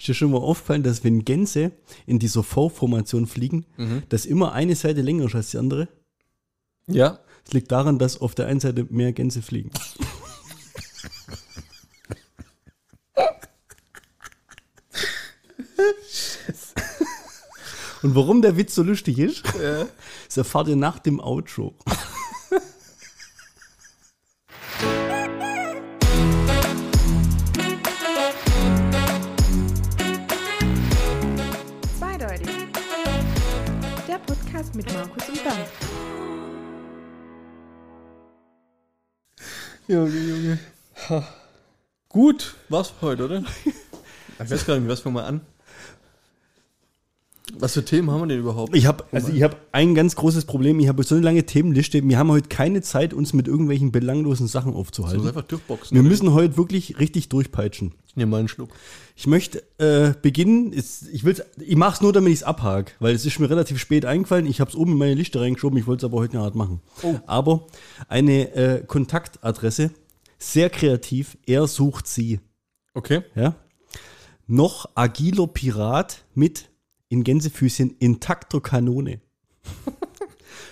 Ist dir schon mal aufgefallen, dass wenn Gänse in dieser V-Formation fliegen, dass immer eine Seite länger ist als die andere? Ja. Das liegt daran, dass auf der einen Seite mehr Gänse fliegen. Und warum der Witz so lustig ist, das erfahrt ihr nach dem Outro. Gut, war's für heute, oder? Ich weiß gar nicht, was fangen wir an? Was für Themen haben wir denn überhaupt? Ich habe also ich ein ganz großes Problem. Ich habe so eine lange Themenliste. Wir haben heute keine Zeit, uns mit irgendwelchen belanglosen Sachen so aufzuhalten. einfach durchboxen. Wir oder? müssen heute wirklich richtig durchpeitschen. Ich nehme mal einen Schluck. Ich möchte äh, beginnen. Ist, ich will's, ich mache es nur, damit ich es abhake, weil es ist mir relativ spät eingefallen. Ich habe es oben in meine Liste reingeschoben. Ich wollte es aber heute nicht machen. Aber eine äh, Kontaktadresse, sehr kreativ. Er sucht sie. Okay. Ja? Noch agiler Pirat mit in Gänsefüßchen intakter Kanone.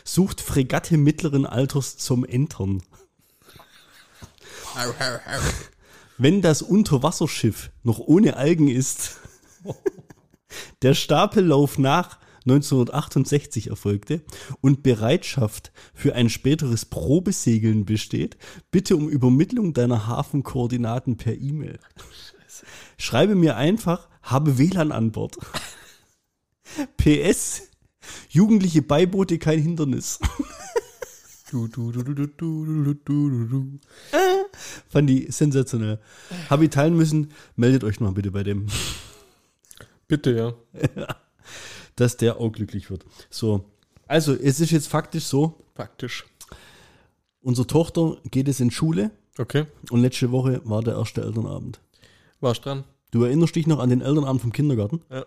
Sucht Fregatte mittleren Alters zum Entern. Wenn das Unterwasserschiff noch ohne Algen ist, der Stapellauf nach 1968 erfolgte und Bereitschaft für ein späteres Probesegeln besteht, bitte um Übermittlung deiner Hafenkoordinaten per E-Mail. Schreibe mir einfach, habe WLAN an Bord. PS, Jugendliche Beiboote kein Hindernis. Fand die sensationell. Habe ich teilen müssen, meldet euch mal bitte bei dem. Bitte, ja. ja. dass der auch glücklich wird. So, also es ist jetzt faktisch so, Praktisch. unsere Tochter geht es in Schule Okay. und letzte Woche war der erste Elternabend. Warst dran? Du erinnerst dich noch an den Elternabend vom Kindergarten? Ja.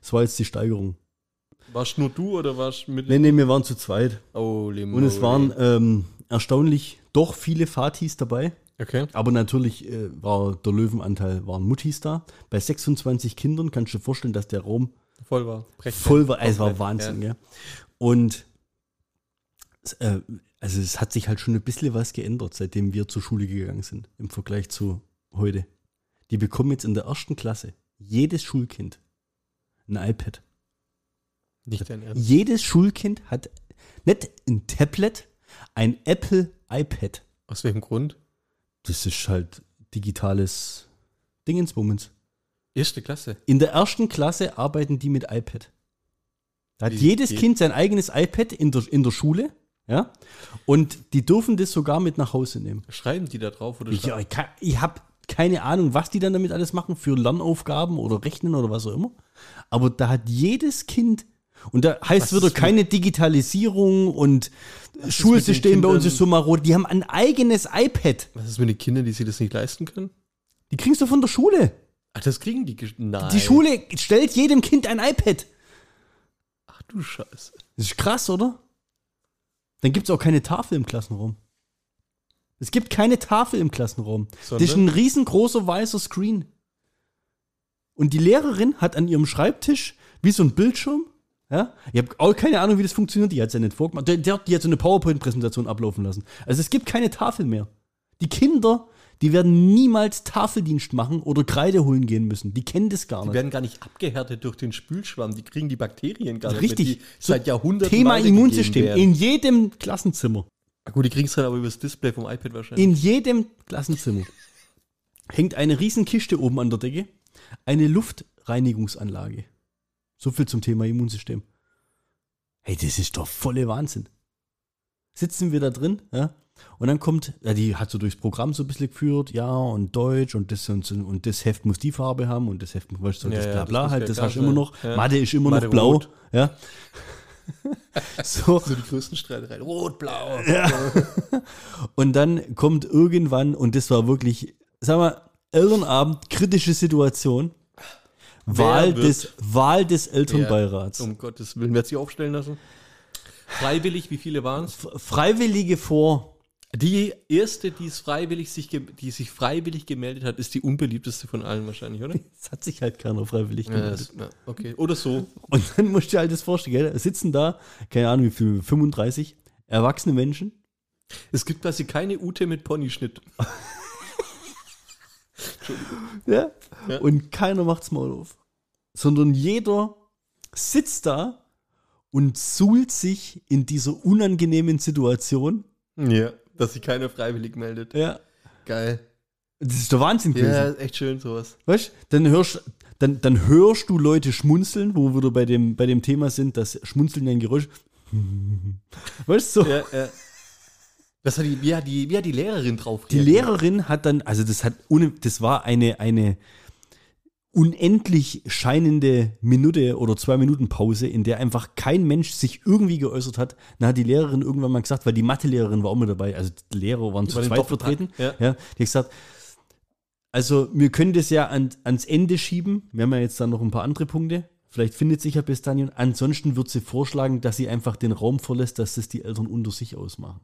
Das war jetzt die Steigerung. Warst nur du oder warst mit. Nee, nee, wir waren zu zweit. Holy Und es waren ähm, erstaunlich doch viele Fatis dabei. Okay. Aber natürlich äh, war der Löwenanteil, waren Muttis da. Bei 26 Kindern kannst du dir vorstellen, dass der Raum Voll war. Prächtig. voll war. Es war Wahnsinn, ja. ja. Und äh, also es hat sich halt schon ein bisschen was geändert, seitdem wir zur Schule gegangen sind, im Vergleich zu heute. Die bekommen jetzt in der ersten Klasse, jedes Schulkind, ein iPad. Nicht dein Ernst. Jedes Schulkind hat nicht ein Tablet, ein Apple iPad. Aus welchem Grund? Das ist halt digitales Dingensbummens. Erste Klasse. In der ersten Klasse arbeiten die mit iPad. Da hat Wie jedes geht- Kind sein eigenes iPad in der, in der Schule, ja, und die dürfen das sogar mit nach Hause nehmen. Schreiben die da drauf oder Ich, ich, ich habe keine Ahnung, was die dann damit alles machen für Lernaufgaben oder Rechnen oder was auch immer. Aber da hat jedes Kind, und da heißt Was wieder keine Digitalisierung und mit Schulsystem bei uns ist so marot. Die haben ein eigenes iPad. Was ist mit den Kindern, die sich das nicht leisten können? Die kriegst du von der Schule. Ach, das kriegen die. Nein. Die Schule stellt jedem Kind ein iPad. Ach du Scheiße. Das ist krass, oder? Dann gibt es auch keine Tafel im Klassenraum. Es gibt keine Tafel im Klassenraum. Das ist Sondern? ein riesengroßer weißer Screen. Und die Lehrerin hat an ihrem Schreibtisch wie so ein Bildschirm. Ja? Ich habe auch keine Ahnung, wie das funktioniert. Die hat es ja nicht vorgemacht. Die hat so eine PowerPoint-Präsentation ablaufen lassen. Also es gibt keine Tafel mehr. Die Kinder, die werden niemals Tafeldienst machen oder Kreide holen gehen müssen. Die kennen das gar Die nicht. werden gar nicht abgehärtet durch den Spülschwamm. Die kriegen die Bakterien gar nicht. Richtig. Die seit Jahrhunderten Thema Immunsystem. In jedem Klassenzimmer. Ah, gut, die kriegen es dann aber über das Display vom iPad wahrscheinlich. In jedem Klassenzimmer hängt eine Riesenkiste oben an der Decke, eine Luftreinigungsanlage. So viel zum Thema Immunsystem. Hey, das ist doch volle Wahnsinn. Sitzen wir da drin, ja, und dann kommt, ja, die hat so durchs Programm so ein bisschen geführt, ja, und Deutsch und das und, so, und das Heft muss die Farbe haben und das Heft muss, weißt du, Ja, das ja, bla das bla muss halt, ja das hast du immer noch. Ja. Mathe ist immer Mathe noch blau, rot. ja. so, so die größten Streitereien. Rot, blau. Und dann kommt irgendwann, und das war wirklich, sag mal, Elternabend, kritische Situation. Wahl des, Wahl des Elternbeirats. Um Gottes Willen. Wer hat sich aufstellen lassen? Freiwillig, wie viele waren es? Freiwillige vor Die erste, die, es freiwillig sich, die sich freiwillig gemeldet hat, ist die unbeliebteste von allen wahrscheinlich, oder? Es hat sich halt keiner freiwillig Ja, gemeldet. das, ja, okay. Oder so. Und dann musst du dir halt das vorstellen, gell? Sitzen da, keine Ahnung wie viel, 35 erwachsene Menschen. Es gibt quasi keine Ute mit Ponyschnitt. Ja? Ja. Und keiner macht's Maul auf. Sondern jeder sitzt da und suhlt sich in dieser unangenehmen Situation. Ja. Dass sich keiner freiwillig meldet. Ja. Geil. Das ist der Wahnsinn gewesen. Ja, ist echt schön sowas. Weißt du, dann hörst, dann, dann hörst du Leute schmunzeln, wo wir bei dem, bei dem Thema sind, dass Schmunzeln ein Geräusch. Weißt du, so. Ja, ja. Das hat die, wie, hat die, wie hat die Lehrerin drauf Die? Lehrerin hat dann, also das hat ohne, das war eine, eine unendlich scheinende Minute oder zwei Minuten Pause, in der einfach kein Mensch sich irgendwie geäußert hat. Dann hat die Lehrerin irgendwann mal gesagt, weil die Mathelehrerin war auch mit dabei, also die Lehrer waren zu Bei den zweit vertreten. ja. Ja, die hat gesagt, also wir können das ja an, ans Ende schieben. Wir haben ja jetzt dann noch ein paar andere Punkte. Vielleicht findet sich ja bis. Ansonsten wird sie vorschlagen, dass sie einfach den Raum verlässt, dass das die Eltern unter sich ausmachen.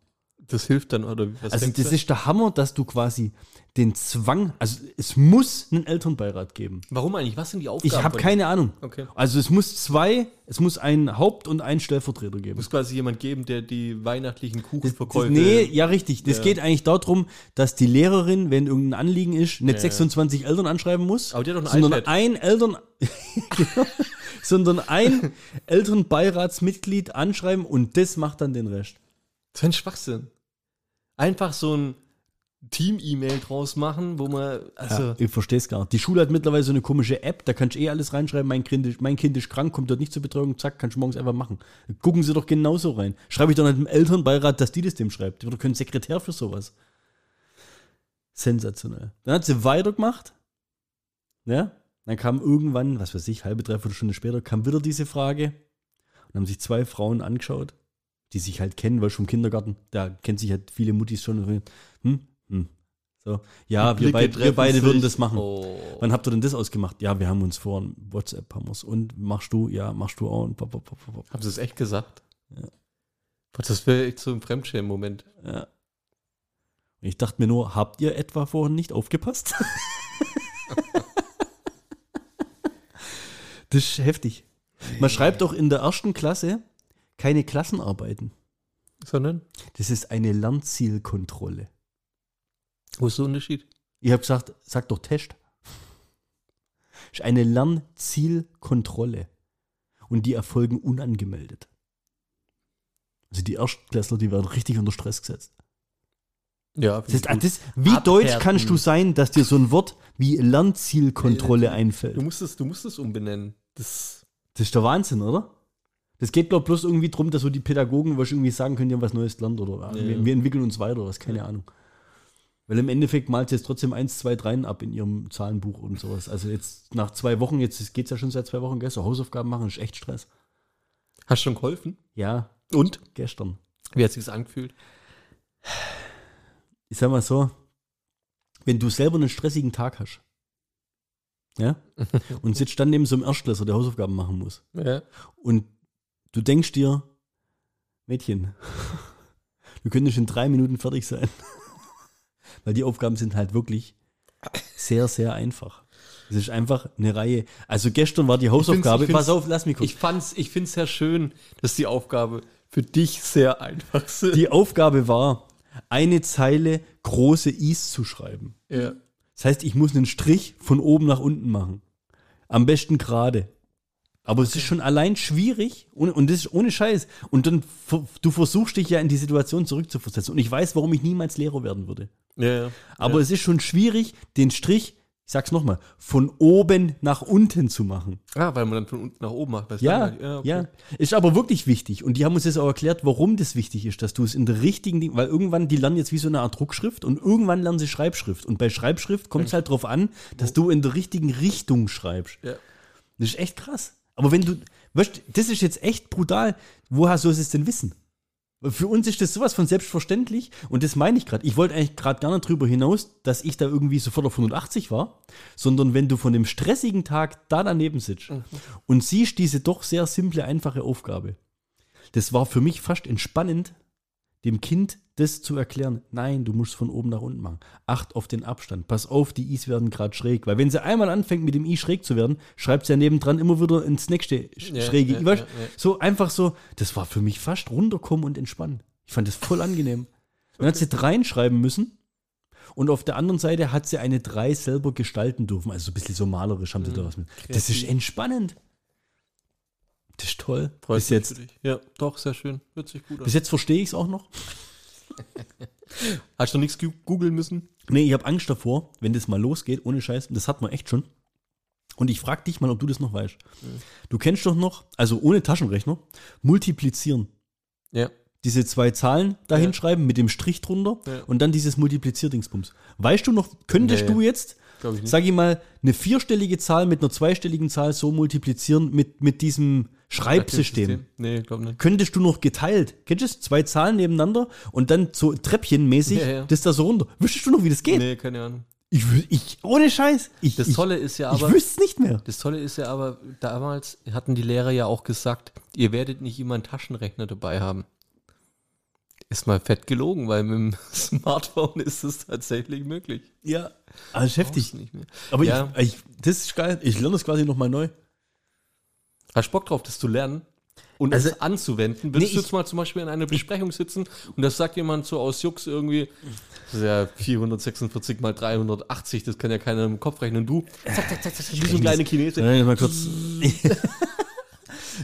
Das hilft dann, oder was Also das du? ist der Hammer, dass du quasi den Zwang, also es muss einen Elternbeirat geben. Warum eigentlich? Was sind die Aufgaben? Ich habe keine Ahnung. Okay. Also es muss zwei, es muss einen Haupt- und einen Stellvertreter geben. muss quasi jemand geben, der die weihnachtlichen Das, Kuchenverkäufe. nee, ja richtig. Das Ja. geht eigentlich darum, dass die Lehrerin, wenn irgendein Anliegen ist, nicht Ja. 26 Eltern anschreiben muss, Aber die hat doch ein sondern iPad. ein Eltern, sondern ein Elternbeiratsmitglied anschreiben und das macht dann den Rest. Das ist ein Schwachsinn. Einfach so ein Team-E-Mail draus machen, wo man, also, Ja, ich verstehe es gar nicht. Die Schule hat mittlerweile so eine komische App, da kannst du eh alles reinschreiben, mein kind, ist, mein kind ist krank, kommt dort nicht zur Betreuung, zack, kannst du morgens einfach machen. Gucken sie doch genauso rein. Schreibe ich doch nicht dem Elternbeirat, dass die das dem schreibt. Doch kein Sekretär für sowas. Sensationell. Dann hat sie weitergemacht. Ja, dann kam irgendwann, was weiß ich, halbe, dreiviertel Stunde später, kam wieder diese Frage. Und haben sich zwei Frauen angeschaut, die sich halt kennen, weil schon im Kindergarten, da kennt sich halt viele Muttis schon. Hm, hm. So, ja, wir, beid, wir beide würden sich. das machen. Oh. Wann habt ihr denn das ausgemacht? Ja, wir haben uns vor WhatsApp haben wir's. Und machst du? Ja, machst du auch. Und pop, pop, pop, pop. Haben sie es echt gesagt? Ja. Das wäre echt so ein Fremdschämen-Moment. Ja. Ich dachte mir nur, habt ihr etwa vorhin nicht aufgepasst? das ist heftig. Man schreibt doch in der ersten Klasse keine Klassenarbeiten. Sondern? Das ist eine Lernzielkontrolle. Wo ist der Unterschied? Ich habe gesagt, sag doch Test. Ist eine Lernzielkontrolle. Und die erfolgen unangemeldet. Also die Erstklässler, die werden richtig unter Stress gesetzt. Ja, Das ich das, wie Abhärten. deutsch kannst du sein, dass dir so ein Wort wie Lernzielkontrolle einfällt? Du musst es, du musst es umbenennen. Das, Das ist der Wahnsinn, oder? Das geht, glaube ich, bloß irgendwie darum, dass so die Pädagogen was irgendwie sagen können, die haben was Neues gelernt oder Ja. wir, wir entwickeln uns weiter oder was, keine Ahnung. Weil im Endeffekt malt sie jetzt trotzdem 1, 2, 3 ab in ihrem Zahlenbuch und sowas. Also jetzt nach zwei Wochen, jetzt geht es ja schon seit zwei Wochen? So Hausaufgaben machen ist echt Stress. hast du schon geholfen? Ja, Und? gestern. Wie hat sich's angefühlt? Ich sag mal so, wenn du selber einen stressigen Tag hast, ja, und sitzt dann neben so einem Erstklässler, der Hausaufgaben machen muss, Ja. und du denkst dir, Mädchen, du könntest in drei Minuten fertig sein. Weil die Aufgaben sind halt wirklich sehr, sehr einfach. Es ist einfach eine Reihe. Also gestern war die Hausaufgabe, ich find's- pass auf, lass mich kurz. Ich fand's, ich find's sehr schön, dass die Aufgabe für dich sehr einfach ist. Die Aufgabe war, eine Zeile große Is zu schreiben. ja. Das heißt, ich muss einen Strich von oben nach unten machen. Am besten gerade. Aber es ist schon allein schwierig und, und das ist ohne Scheiß. Und dann du versuchst dich ja in die Situation zurückzuversetzen. Und ich weiß, warum ich niemals Lehrer werden würde. Ja, ja. Aber ja. es ist schon schwierig, den Strich, ich sag's nochmal, von oben nach unten zu machen. Ah, weil man dann von unten nach oben macht. Ja, ja, okay. Ist aber wirklich wichtig. Und die haben uns jetzt auch erklärt, warum das wichtig ist, dass du es in der richtigen, Ding- weil irgendwann, die lernen jetzt wie so eine Art Druckschrift und irgendwann lernen sie Schreibschrift. Und bei Schreibschrift kommt es halt drauf an, dass du in der richtigen Richtung schreibst. Ja. Das ist echt krass. Aber wenn du, weißt, das ist jetzt echt brutal. Woher soll es denn wissen? Für uns ist das sowas von selbstverständlich und das meine ich gerade. Ich wollte eigentlich gerade gar nicht drüber hinaus, dass ich da irgendwie sofort auf 180 war, sondern wenn du von dem stressigen Tag da daneben sitzt und siehst diese doch sehr simple, einfache Aufgabe. Das war für mich fast entspannend, dem Kind das zu erklären. Nein, du musst von oben nach unten machen. Acht auf den Abstand. Pass auf, die Is werden gerade schräg. Weil wenn sie einmal anfängt, mit dem I schräg zu werden, schreibt sie ja nebendran immer wieder ins nächste Ja, schräge ja, I. Ja, ja. So einfach so, das war für mich fast runterkommen und entspannen. Ich fand das voll angenehm. Dann hat sie reinschreiben müssen. Und auf der anderen Seite hat sie eine 3 selber gestalten dürfen. Also so ein bisschen so malerisch haben sie da was mit. Das ist entspannend. Das ist toll. Freut bis jetzt. Ja, doch, sehr schön. Hört sich gut an. bis jetzt verstehe ich es auch noch. Hast du nichts googeln müssen? Nee, ich habe Angst davor, wenn das mal losgeht, ohne Scheiß. Das hat man echt schon. Und ich frage dich mal, ob du das noch weißt. Du kennst doch noch, also ohne Taschenrechner, multiplizieren. Ja. Diese zwei Zahlen da Ja. mit dem Strich drunter Ja. und dann dieses Multiplizierdingsbums. Weißt du noch, könntest Nee. du jetzt, Glaube ich nicht. sag ich mal, eine vierstellige Zahl mit einer zweistelligen Zahl so multiplizieren mit, mit diesem Schreibsystem? Nee, glaube nicht. Könntest du noch geteilt, kennst du das? Zwei Zahlen nebeneinander und dann so Treppchenmäßig Ja, ja. das da so runter. Wüsstest du noch, wie das geht? Nee, keine Ahnung. Ich, ich, ohne Scheiß. Ich, Das ich, Tolle ist ja ich aber, wüsste es nicht mehr. das Tolle ist ja aber, damals hatten die Lehrer ja auch gesagt, ihr werdet nicht immer einen Taschenrechner dabei haben. Ist mal fett gelogen, weil mit dem Smartphone ist es tatsächlich möglich. Ja, also heftig. Nicht mehr. Aber Ja. ich, ich, das ist geil. Ich lerne das quasi nochmal neu. Hast du Bock drauf, das zu lernen und Also- es anzuwenden? Würdest Nee, du jetzt mal zum Beispiel in einer Besprechung sitzen und das sagt jemand so aus Jux irgendwie, das ist ja 446 mal 380, das kann ja keiner im Kopf rechnen. Und du, zack, zack, zack, zack, wie so ein kleiner Chinese. Nein, mal kurz.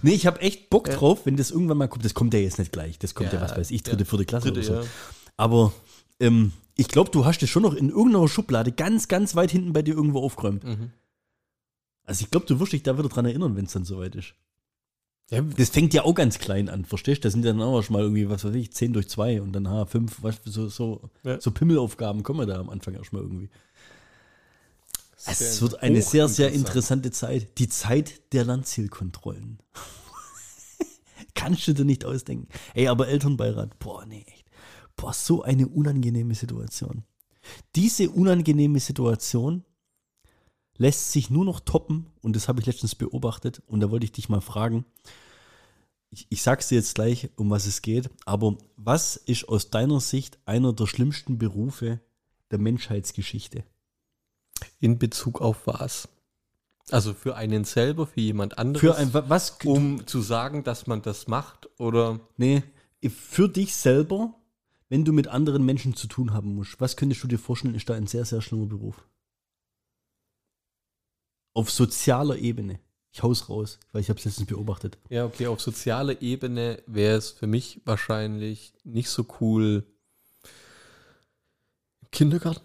nee, ich habe echt Bock Ja. drauf, wenn das irgendwann mal kommt. Das kommt ja jetzt nicht gleich. Das kommt ja, Ja, was weiß ich, dritte, vierte Klasse Dritte, oder so. Aber ähm, ich glaube, du hast es schon noch in irgendeiner Schublade ganz, ganz weit hinten bei dir irgendwo aufgeräumt. Mhm. Also ich glaube, du wirst dich da wieder dran erinnern, wenn es dann soweit ist. Ja, Das fängt ja auch ganz klein an, verstehst du? Das sind ja dann auch schon mal irgendwie, was weiß ich, 10 durch 2 und dann H5, was, so, so, Ja. so Pimmelaufgaben kommen wir da am Anfang erstmal irgendwie. Es wird eine sehr, sehr interessante Zeit. Die Zeit der Landzielkontrollen. Kannst du dir nicht ausdenken. Ey, aber Elternbeirat, boah, nee, echt. Boah, so eine unangenehme Situation. Diese unangenehme Situation lässt sich nur noch toppen und das habe ich letztens beobachtet und da wollte ich dich mal fragen. Ich, ich sag's dir jetzt gleich, um was es geht, aber was ist aus deiner Sicht einer der schlimmsten Berufe der Menschheitsgeschichte? In Bezug auf was? Also für einen selber, für jemand anderes, Für ein, wa- was, um zu sagen, dass man das macht oder nee, für dich selber, wenn du mit anderen Menschen zu tun haben musst, was könntest du dir vorstellen, ist da ein sehr, sehr schlimmer Beruf? Auf sozialer Ebene. Ich hau's raus, weil ich habe es letztens beobachtet. Ja, okay, auf sozialer Ebene wäre es für mich wahrscheinlich nicht so cool. Kindergarten?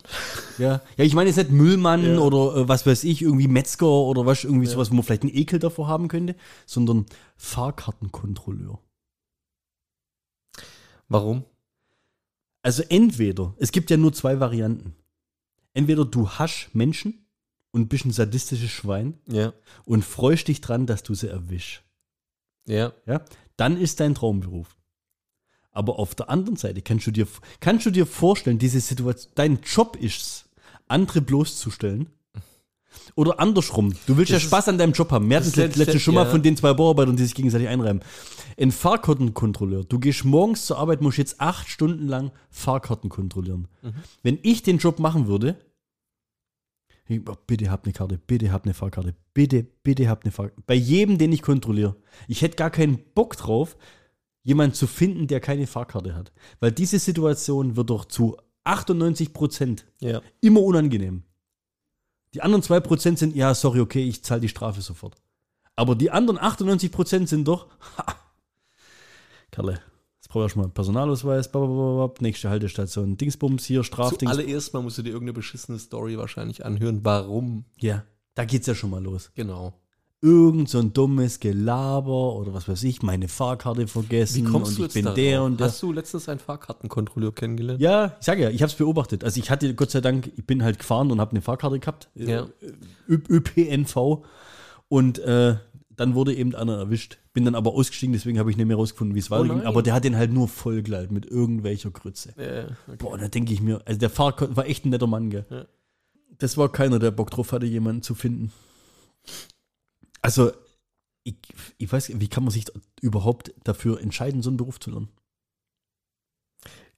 Ja, ja ich meine jetzt nicht Müllmann Ja. oder äh, was weiß ich, irgendwie Metzger oder was, irgendwie Ja. sowas, wo man vielleicht einen Ekel davor haben könnte, sondern Fahrkartenkontrolleur. Warum? Also entweder, es gibt ja nur zwei Varianten. Entweder du hast Menschen und bist ein sadistisches Schwein Ja. und freust dich dran, dass du sie erwischst. Ja. Ja? Dann ist dein Traumberuf. Aber auf der anderen Seite kannst du dir, kannst du dir vorstellen, diese Situation, dein Job ist es, andere bloßzustellen. Oder andersrum. Du willst Das ja ist- Spaß an deinem Job haben. Mehr das ist letzte letzt- schon mal ja. von den zwei Bauarbeitern, die sich gegenseitig einreiben. Ein Fahrkartenkontrolleur. Du gehst morgens zur Arbeit, musst jetzt acht Stunden lang Fahrkarten kontrollieren. Mhm. Wenn ich den Job machen würde, ich, oh, bitte hab eine Karte, bitte hab eine Fahrkarte, bitte, bitte hab eine Fahrkarte. Bei jedem, den ich kontrolliere. Ich hätte gar keinen Bock drauf, jemanden zu finden, der keine Fahrkarte hat. Weil diese Situation wird doch zu 98 Prozent Ja. immer unangenehm. Die anderen 2% sind, ja, sorry, okay, ich zahle die Strafe sofort. Aber die anderen 98% sind doch, ha, Kerle, jetzt brauche ich erstmal einen Personalausweis, babababab, nächste Haltestation, Dingsbums, hier, Strafdings. Zuallererst mal musst du dir irgendeine beschissene Story wahrscheinlich anhören. Warum? Ja, da geht's ja schon mal los. Genau. Irgend so ein dummes Gelaber oder was weiß ich, meine Fahrkarte vergessen Wie kommst und du ich jetzt bin darauf? der und der. Hast du letztens einen Fahrkartenkontrolleur kennengelernt? Ja, ich sage ja, ich habe es beobachtet. Also ich hatte Gott sei Dank, ich bin halt gefahren und habe eine Fahrkarte gehabt, äh, Ja. ÖPNV und äh, dann wurde eben einer erwischt. Bin dann aber ausgestiegen, deswegen habe ich nicht mehr rausgefunden, wie es weiterging. nein. Aber der hat den halt nur vollgeleitet mit irgendwelcher Grütze. Ja, okay. Boah, da denke ich mir, also der Fahrer war echt ein netter Mann, gell? Ja. Das war keiner, der Bock drauf hatte, jemanden zu finden. Also, ich, ich weiß, wie kann man sich überhaupt dafür entscheiden, so einen Beruf zu lernen?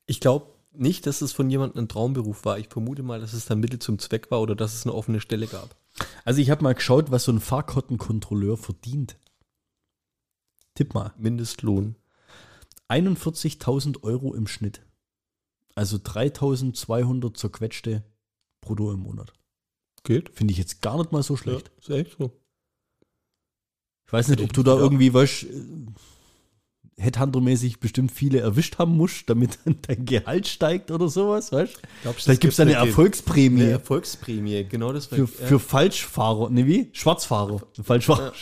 Ich glaube nicht, dass es von jemandem ein Traumberuf war. Ich vermute mal, dass es dann Mittel zum Zweck war oder dass es eine offene Stelle gab. Also ich habe mal geschaut, was so ein Fahrkartenkontrolleur verdient. Tipp mal. Mindestlohn. 41.000 Euro im Schnitt. Also 3.200 zerquetschte brutto im Monat. Geht. Finde ich jetzt gar nicht mal so schlecht. ist echt so. Ich weiß nicht, ob du da irgendwie, weißt äh, Headhunter-mäßig bestimmt viele erwischt haben musst, damit dann dein Gehalt steigt oder sowas, weißt Vielleicht gibt es eine Erfolgsprämie Eine Erfolgsprämie, genau das für, für Falschfahrer. Ne, wie? Schwarzfahrer. Falschfahrer.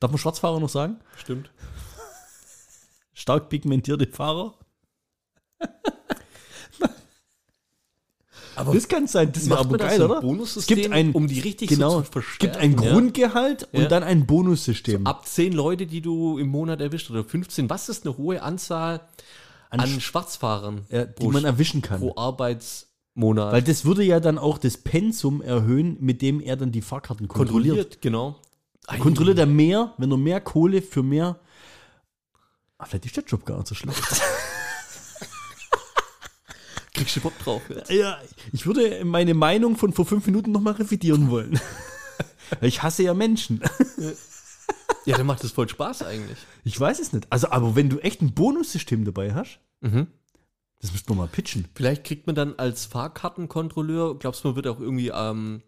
Darf man Schwarzfahrer noch sagen? Stimmt. Stark pigmentierte Fahrer? Aber Das kann sein, das macht aber geil, so ein oder? Es gibt ein, um die richtig genau, so zu es verstärken? gibt ein ja? Grundgehalt und Ja. dann ein Bonussystem. Ab 10 Leute, die du im Monat erwischt oder 15. Was ist eine hohe Anzahl An an, Sch- Schwarzfahrern ja, die man erwischen kann. pro Arbeitsmonat? Weil das würde ja dann auch das Pensum erhöhen, mit dem er dann die Fahrkarten kontrolliert. kontrolliert, genau. Kontrolliert er mehr, wenn er mehr Kohle für mehr. Ah, vielleicht ist der Job gar nicht so schlecht. Du Bock drauf ja, ich würde meine Meinung von vor fünf Minuten nochmal revidieren wollen. ich hasse ja Menschen. Ja, dann macht das voll Spaß eigentlich. Ich weiß es nicht. Also, aber wenn du echt ein Bonussystem dabei hast, Mhm. das müsst man mal pitchen. Vielleicht kriegt man dann als Fahrkartenkontrolleur, glaubst du, man wird auch irgendwie ähm,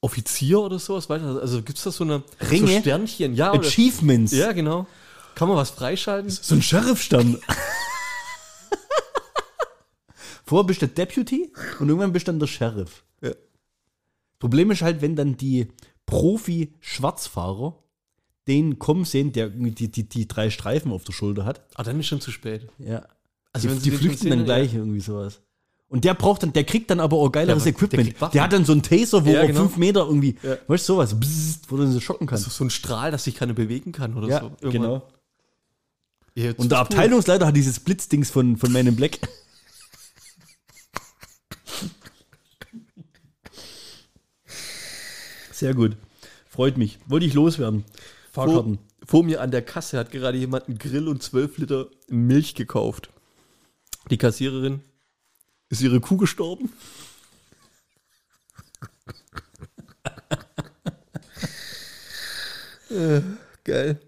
Offizier oder sowas? Weißt du? Also gibt es da so eine Ringe? So Sternchen? Ja, oder, Achievements. ja, genau. Kann man was freischalten? So ein Sheriffstern. Vorher bist du der Deputy und irgendwann bist du dann der Sheriff. Ja. Problem ist halt, wenn dann die Profi-Schwarzfahrer den kommen sehen, der die, die, die drei Streifen auf der Schulter hat. Ah, dann ist schon zu spät. Ja. Also die, die flüchten schon dann sehen, gleich irgendwie sowas. Und der braucht dann, der kriegt dann aber auch geileres Ja, der Equipment. Waffen. Der, hat dann so einen Taser, wo Ja, er genau. fünf Meter irgendwie, Ja. weißt du, sowas, bzzzt, wo du so schocken kannst. Also so ein Strahl, dass sich keiner bewegen kann oder ja, so. Irgendwann. genau. Ja, jetzt Und der cool. Abteilungsleiter hat dieses Blitzdings von, von Man in Black. Sehr gut. Freut mich. Wollte ich loswerden. vor, Fahrkarten. vor mir an der Kasse hat gerade jemand einen Grill und 12 Liter Milch gekauft. Die Kassiererin ist ihre Kuh gestorben. äh, geil.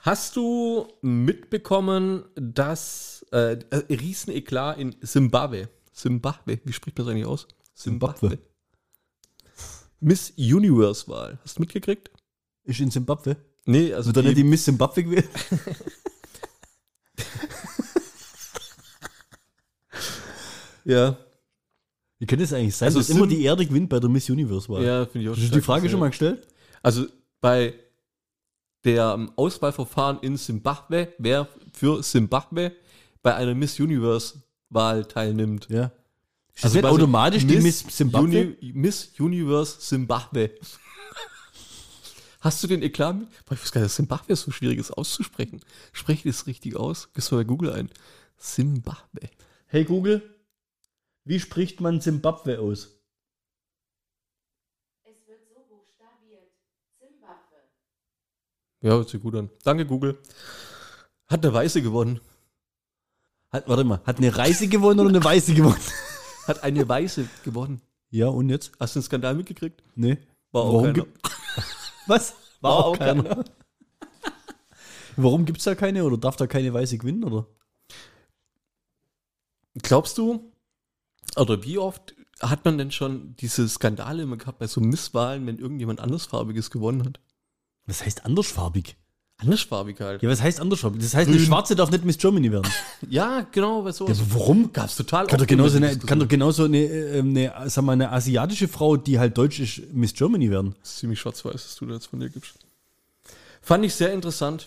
Hast du mitbekommen, dass äh, äh, Rieseneklat in Simbabwe, Simbabwe, wie spricht man das eigentlich aus? Simbabwe. Miss Universe-Wahl. Hast du mitgekriegt? Ist in Zimbabwe. Nee, also Wird die- nicht die Miss Zimbabwe gewählt? ja, Wie könnte es eigentlich sein, Also dass immer die Erde gewinnt bei der Miss Universe Wahl? ja finde ich auch Hast du die Frage ja. schon mal gestellt? Also bei der ähm, Auswahlverfahren in Simbabwe, wer für Simbabwe bei einer Miss Universe-Wahl teilnimmt. Ja. Also quasi automatisch die Miss Zimbabwe? Uni Miss Universe Simbabwe. Hast du den Eklat mit? Boah, Ich weiß gar nicht, dass Simbabwe so schwierig ist auszusprechen. Spreche das richtig aus? Gehst du bei Google ein. Simbabwe. Hey Google, wie spricht man Zimbabwe aus? Es wird so buchstabiert. Zimbabwe. Ja, hört sich gut an. Danke, Google. Hat eine Weiße gewonnen. Hat, warte mal, hat eine Reise gewonnen oder eine Weiße gewonnen? Hat eine Weiße gewonnen. Ja, und jetzt? Hast du den Skandal mitgekriegt? Nee. War auch Warum keiner. gibt- Was? War, War auch auch keiner. Warum gibt es da keine oder darf da keine Weiße gewinnen? Oder? Glaubst du, oder wie oft hat man denn schon diese Skandale immer gehabt bei so Misswahlen, wenn irgendjemand andersfarbiges gewonnen hat? Was heißt andersfarbig? Andersfarbig halt. Ja, was heißt andersfarbig? Das heißt, eine Grün. Schwarze darf nicht Miss Germany werden. Ja, genau, bei Ja, sowas. aber warum? Gab's total Kann doch genauso eine, kann doch genauso eine, äh, eine, sag mal, eine asiatische Frau, die halt deutsch ist, Miss Germany werden. Das ist ziemlich schwarz-weiß, dass du da jetzt von dir gibst. Fand ich sehr interessant.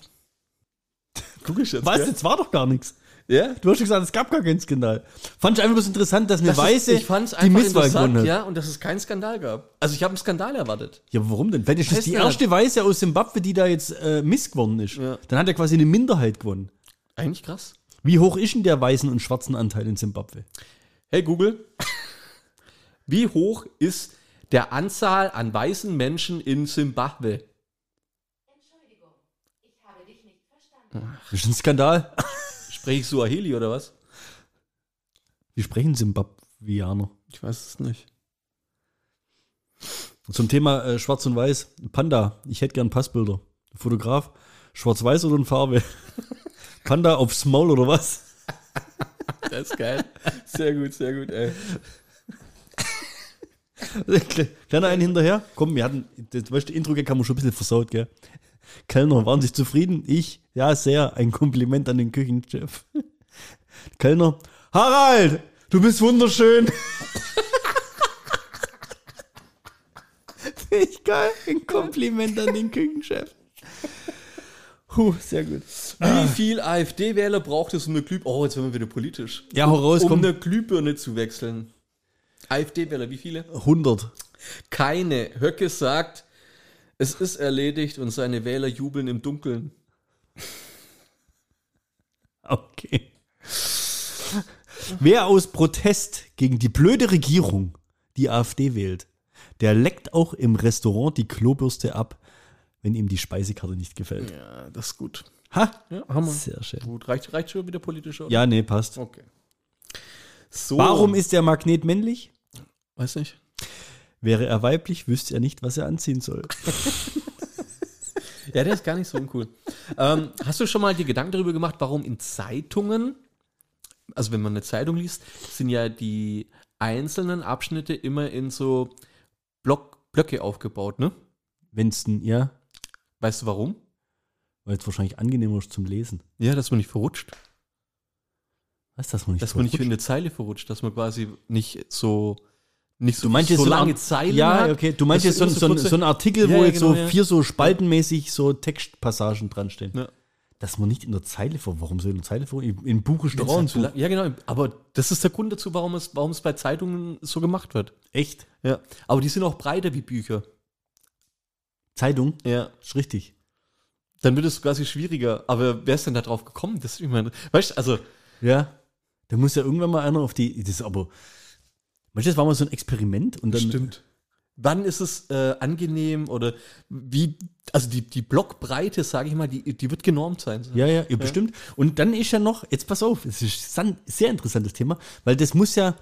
Guck ich jetzt, Was? gell? Jetzt war doch gar nichts. Ja? Du hast schon gesagt, es gab gar keinen Skandal. Fand ich einfach bloß interessant, dass eine Das ist- Weiße ich fand's die einfach Misswahl gewonnen hat. ja, und dass es keinen Skandal gab. Also ich habe einen Skandal erwartet. Ja, warum denn? Ist das Heißt die erste Weiße aus Zimbabwe, die da jetzt äh, Miss gewonnen ist. Ja. Dann hat er quasi eine Minderheit gewonnen. Eigentlich krass. Wie hoch ist denn der weißen und schwarzen Anteil in Zimbabwe? Hey Google, wie hoch ist der Anzahl an weißen Menschen in Simbabwe? Entschuldigung, ich habe dich nicht verstanden. Das ist ein Skandal. Spreche ich Suaheli oder was? Wie sprechen Zimbabwianer? Ich weiß es nicht. Zum Thema äh, Schwarz und Weiß. Panda, ich hätte gern Passbilder. Fotograf, Schwarz-Weiß oder in Farbe? Panda aufs Maul oder was? Das ist geil. Sehr gut, sehr gut, ey. Kleiner einen hinterher. Komm, wir hatten, das weißt, Intro wir schon ein bisschen versaut, gell? Kellner, waren Sie zufrieden? Ich? Ja, sehr. Ein Kompliment an den Küchenchef. Kellner, Harald, du bist wunderschön. Finde ich geil. Ein Kompliment an den Küchenchef. Puh, sehr gut. Wie viel AfD-Wähler braucht es, um eine Glühbirne, oh, jetzt werden wir wieder politisch. Ja, hau raus, um eine Glühbirne zu wechseln. AfD-Wähler, wie viele? 100. Keine. Höcke sagt, es ist erledigt und seine Wähler jubeln im Dunkeln. Okay. Wer aus Protest gegen die blöde Regierung die AfD wählt, der leckt auch im Restaurant die Klobürste ab, wenn ihm die Speisekarte nicht gefällt. Ja, das ist gut. Ha! Ja, wir. Sehr schön. Gut, reicht, reicht schon wieder politisch, oder? Ja, nee, passt. Okay. So. Warum ist der Magnet männlich? Weiß nicht. Wäre er weiblich, wüsste er nicht, was er anziehen soll. Ja, der ist gar nicht so uncool. ähm, hast du schon mal dir Gedanken darüber gemacht, warum in Zeitungen, also wenn man eine Zeitung liest, sind ja die einzelnen Abschnitte immer in so Block, Blöcke aufgebaut, ne? Wenn's denn, ja, Weißt du warum? weil es wahrscheinlich angenehmer ist zum Lesen. Ja, dass man nicht verrutscht. Was, dass man nicht Dass man nicht in verrutscht? eine Zeile verrutscht, dass man quasi nicht so nicht so, Du meinst so so lange ein- Zeilen Ja, hat. okay. Du meinst jetzt so, so, so ein Artikel, Ja, wo ja, jetzt genau, so ja. vier so spaltenmäßig so Textpassagen dran stehen. Ja. Dass man nicht in der Zeile vor. Warum soll in der Zeile vor? In in Buch ist doch auch Buch. lang- Ja, genau. Aber das ist der Grund dazu, warum es, warum es bei Zeitungen so gemacht wird. Echt? Ja. Aber die sind auch breiter wie Bücher. Zeitung? Ja. Ist richtig. Dann wird es quasi schwieriger. Aber wer ist denn da drauf gekommen? Das, ich meine, weißt du, also, Ja. Da muss ja irgendwann mal einer auf die. Das aber. Meinst du, das war mal so ein Experiment und dann. Wann ist es äh, angenehm oder wie, also die, die Blockbreite, sage ich mal, die, die wird genormt sein. Ja, ja, ja, bestimmt. Und dann ist ja noch, jetzt pass auf, es ist ein sehr interessantes Thema, weil das muss ja,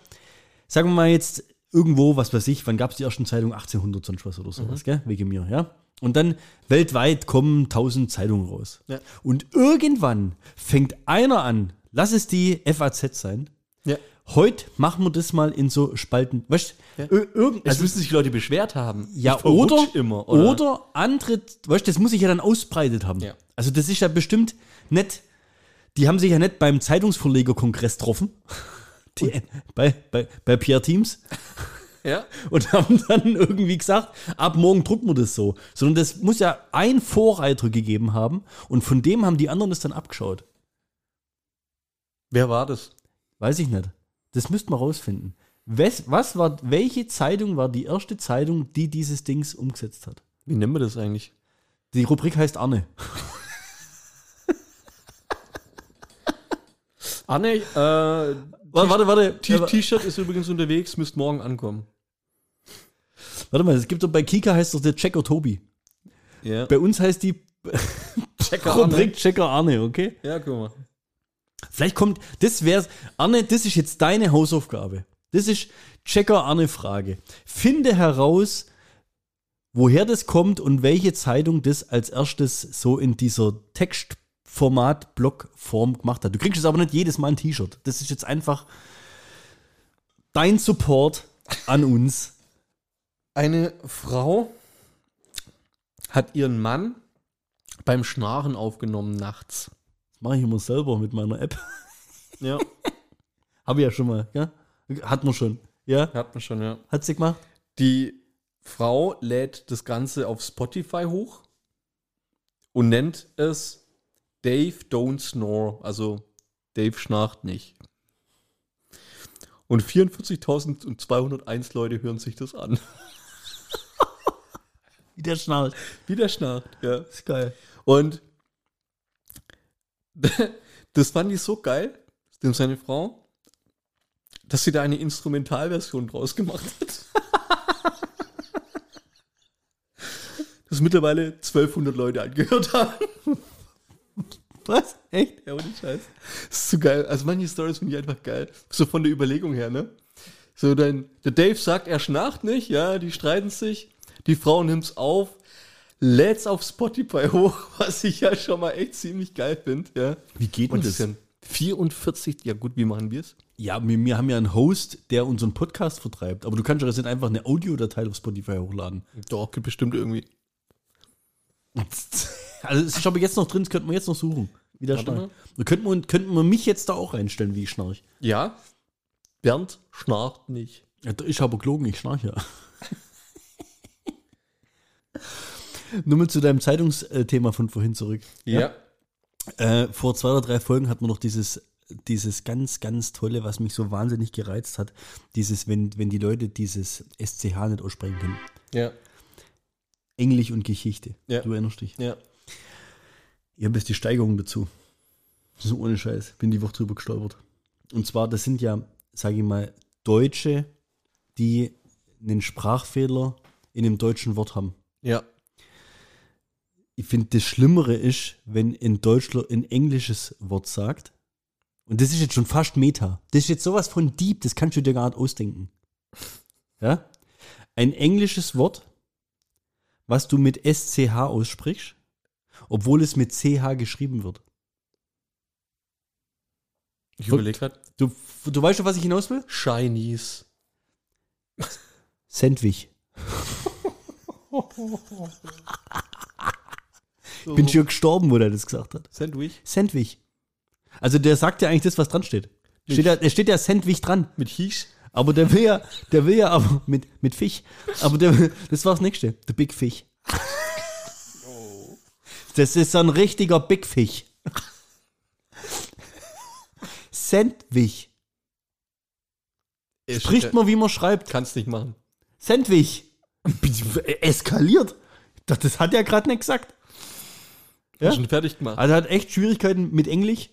sagen wir mal jetzt irgendwo, was weiß ich, wann gab es die ersten Zeitungen? 1800 sonst was oder sowas, gell? Wegen mir, ja? Und dann weltweit kommen 1000 Zeitungen raus. Ja. Und irgendwann fängt einer an, lass es die FAZ sein, Ja. Heute machen wir das mal in so Spalten, weißt Ja. du, irgend, Es müssen sich Leute beschwert haben. ja, Ich oder, immer. oder, andere, weißt du, das muss sich ja dann ausbreitet haben. Ja. Also das ist ja bestimmt nicht, die haben sich ja nicht beim Zeitungsverlegerkongress getroffen, die, bei, bei, bei Pierre Teams Ja. und haben dann irgendwie gesagt, ab morgen drucken wir das so. Sondern das muss ja ein Vorreiter gegeben haben und von dem haben die anderen das dann abgeschaut. Wer war das? Weiß ich nicht. Das müssten wir rausfinden. Wes, was war, welche Zeitung war die erste Zeitung, die dieses Dings umgesetzt hat? Wie nennen wir das eigentlich? Die Rubrik heißt Arne. Anne, äh, Warte, warte, T-Shirt ist übrigens unterwegs, müsst morgen ankommen. Warte mal, es gibt doch bei Kika heißt doch der Checker Tobi. Ja. Bei uns heißt die Checker Rubrik Checker Arne, okay? Ja, guck mal. Vielleicht kommt, das wär's, Arne, das ist jetzt deine Hausaufgabe. Das ist Checker Arne Frage. Finde heraus, woher das kommt und welche Zeitung das als erstes so in dieser Textformat Blockform gemacht hat. Du kriegst jetzt aber nicht jedes Mal ein T-Shirt. Das ist jetzt einfach dein Support an uns. Eine Frau hat ihren Mann beim Schnarchen aufgenommen nachts. Mache ich immer selber mit meiner App. Ja, Habe ich ja schon mal, ja? Hat man schon. Ja? hat man schon, ja. Hat sie gemacht? Die Frau lädt das Ganze auf Spotify hoch und nennt es Dave Don't Snore. Also Dave schnarcht nicht. Und 44.201 Leute hören sich das an. Wie der schnallt. Wie der schnarcht, ja. Ist geil. Und das fand ich so geil, dem seine Frau, dass sie da eine Instrumentalversion draus gemacht hat. Das mittlerweile 1200 Leute angehört haben. Was? Echt? Ja, ohne Scheiß. Das ist so geil. Also manche Stories finde ich einfach geil. So von der Überlegung her, ne? So, dann, der Dave sagt, er schnarcht nicht, ja, die streiten sich. Die Frau nimmt's auf, lädt's auf Spotify hoch, was ich ja schon mal echt ziemlich geil finde, ja. Wie geht denn das sind 44, ja gut, wie machen wir es? Ja, wir, wir haben ja einen Host, der unseren Podcast vertreibt. Aber du kannst doch jetzt einfach eine Audiodatei auf Spotify hochladen. Doch, gibt bestimmt irgendwie. Also es ist aber jetzt noch drin, das könnten wir jetzt noch suchen. Wie der schnarcht. Könnten wir, könnten wir mich jetzt da auch reinstellen, wie ich schnarch. Ja. Bernd schnarcht nicht. Ja, ist aber gelogen, ich schnarch ja. Nur mal zu deinem Zeitungsthema von vorhin zurück. Ja. Äh, vor zwei oder drei Folgen hatten wir noch dieses, dieses ganz, ganz tolle, was mich so wahnsinnig gereizt hat. Dieses, wenn, wenn die Leute dieses SCH nicht aussprechen können. Ja. Englisch und Geschichte. Ja. Du erinnerst dich. Ja. Ich habe jetzt die Steigerung dazu. So ohne Scheiß. Bin die Woche drüber gestolpert. Und zwar, das sind ja, sage ich mal, Deutsche, die einen Sprachfehler in einem deutschen Wort haben. Ja. Ich finde, das Schlimmere ist, wenn ein Deutschler ein englisches Wort sagt. Und das ist jetzt schon fast Meta. Das ist jetzt sowas von deep, das kannst du dir gar nicht ausdenken. Ja? Ein englisches Wort, was du mit SCH aussprichst, obwohl es mit CH geschrieben wird. Ich überlege gerade. Du, du weißt schon, was ich hinaus will? Chinese. Sandwich. Bin schon gestorben, wo der das gesagt hat. Sandwich. Sandwich. Also der sagt ja eigentlich das, was dran steht. Steht ja, es steht ja Sandwich dran. Mit Hisch. Aber der will ja, der will ja aber mit, mit Fisch. Aber der, will- das war das nächste. The Big Fish. Das ist so ein richtiger Big Fish. Sandwich. Spricht man, wie man schreibt. Kannst nicht machen. Sandwich. Eskaliert. Das, das hat er gerade nicht gesagt. Ja? Ja? Schon fertig gemacht. Also er hat echt Schwierigkeiten mit Englisch.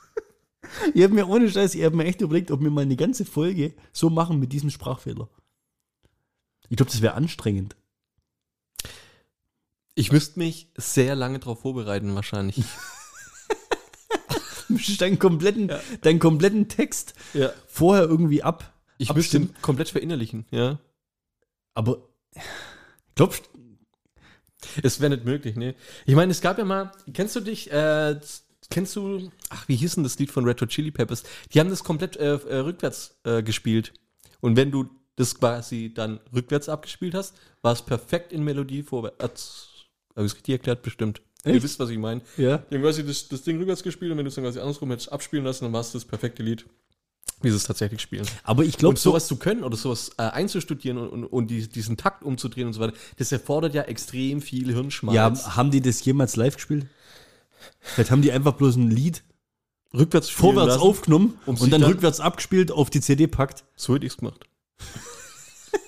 ich habe mir ohne Scheiß, ich habe mir echt überlegt, ob wir mal eine ganze Folge so machen mit diesem Sprachfehler. Ich glaube, das wäre anstrengend. Ich müsste mich sehr lange darauf vorbereiten, wahrscheinlich. Deinen kompletten, deinen kompletten Text ja. vorher irgendwie ab. Ich müsste abstimmen. ihn komplett verinnerlichen, ja. Aber glaubst Es wäre nicht möglich, ne? Ich meine, es gab ja mal, kennst du dich, äh, kennst du, ach, wie hieß denn das Lied von Red Hot Chili Peppers? Die haben das komplett äh, äh, rückwärts äh, gespielt. Und wenn du das quasi dann rückwärts abgespielt hast, war es perfekt in Melodie vorwärts. Habe ich es richtig erklärt? Bestimmt. Ihr Echt? wisst, was ich meine. Ja. Die haben quasi das, das Ding rückwärts gespielt und wenn du es dann quasi andersrum hättest abspielen lassen, dann war es das perfekte Lied, wie sie es tatsächlich spielen. Aber ich glaube, Und sowas zu können oder sowas äh, einzustudieren und, und, und die, diesen Takt umzudrehen und so weiter, das erfordert ja extrem viel Hirnschmalz. ja, haben die das jemals live gespielt? Vielleicht haben die einfach bloß ein Lied rückwärts vorwärts lassen. aufgenommen um und dann dann- rückwärts abgespielt, auf die CD packt. So hätte ich es gemacht.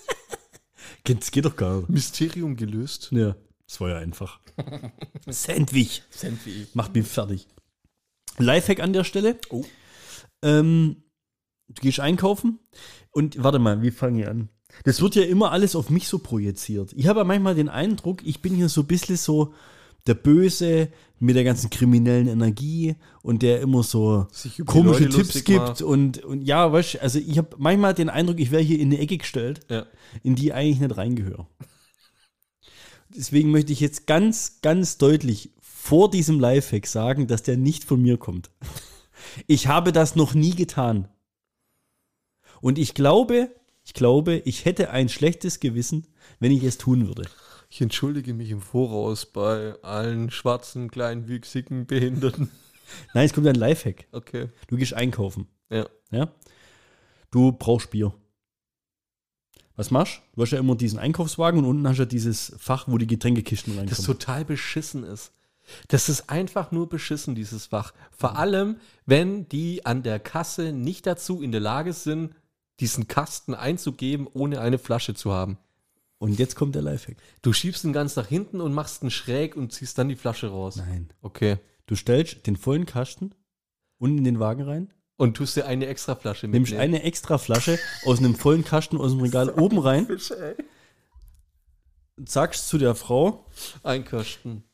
Das geht doch gar nicht. Mysterium gelöst. Ja, das war ja einfach. Sandwich. Sandwich. Macht mich fertig. Lifehack an der Stelle. Oh. Ähm, du gehst einkaufen und warte mal, wie fange ich an? Das wird ja immer alles auf mich so projiziert. Ich habe ja manchmal den Eindruck, ich bin hier so ein bisschen so der Böse mit der ganzen kriminellen Energie und der immer so komische Leute Tipps gibt und, und ja, weißt also ich habe manchmal den Eindruck, ich wäre hier in eine Ecke gestellt Ja. in die ich eigentlich nicht reingehöre. Deswegen möchte ich jetzt ganz, ganz deutlich vor diesem Lifehack sagen, dass der nicht von mir kommt. Ich habe das noch nie getan. Und ich glaube, ich glaube, ich hätte ein schlechtes Gewissen, wenn ich es tun würde. Ich entschuldige mich im Voraus bei allen schwarzen, kleinwüchsigen Behinderten. Nein, es kommt ein Lifehack. Okay. Du gehst einkaufen. Ja. Ja? Du brauchst Bier. Was machst du? Du hast ja immer diesen Einkaufswagen und unten hast du ja dieses Fach, wo die Getränkekisten Das reinkommen. total beschissen ist. Das ist einfach nur beschissen, dieses Fach. Vor allem, wenn die an der Kasse nicht dazu in der Lage sind, diesen Kasten einzugeben, ohne eine Flasche zu haben. Und jetzt kommt der Lifehack. Du schiebst ihn ganz nach hinten und machst ihn schräg und ziehst dann die Flasche raus. Nein. Okay. Du stellst den vollen Kasten unten in den Wagen rein, Und tust dir eine extra Flasche nimmst mitnehmen. eine extra Flasche aus einem vollen Kasten aus dem Regal oben rein, sagst zu der Frau, Ein Kasten.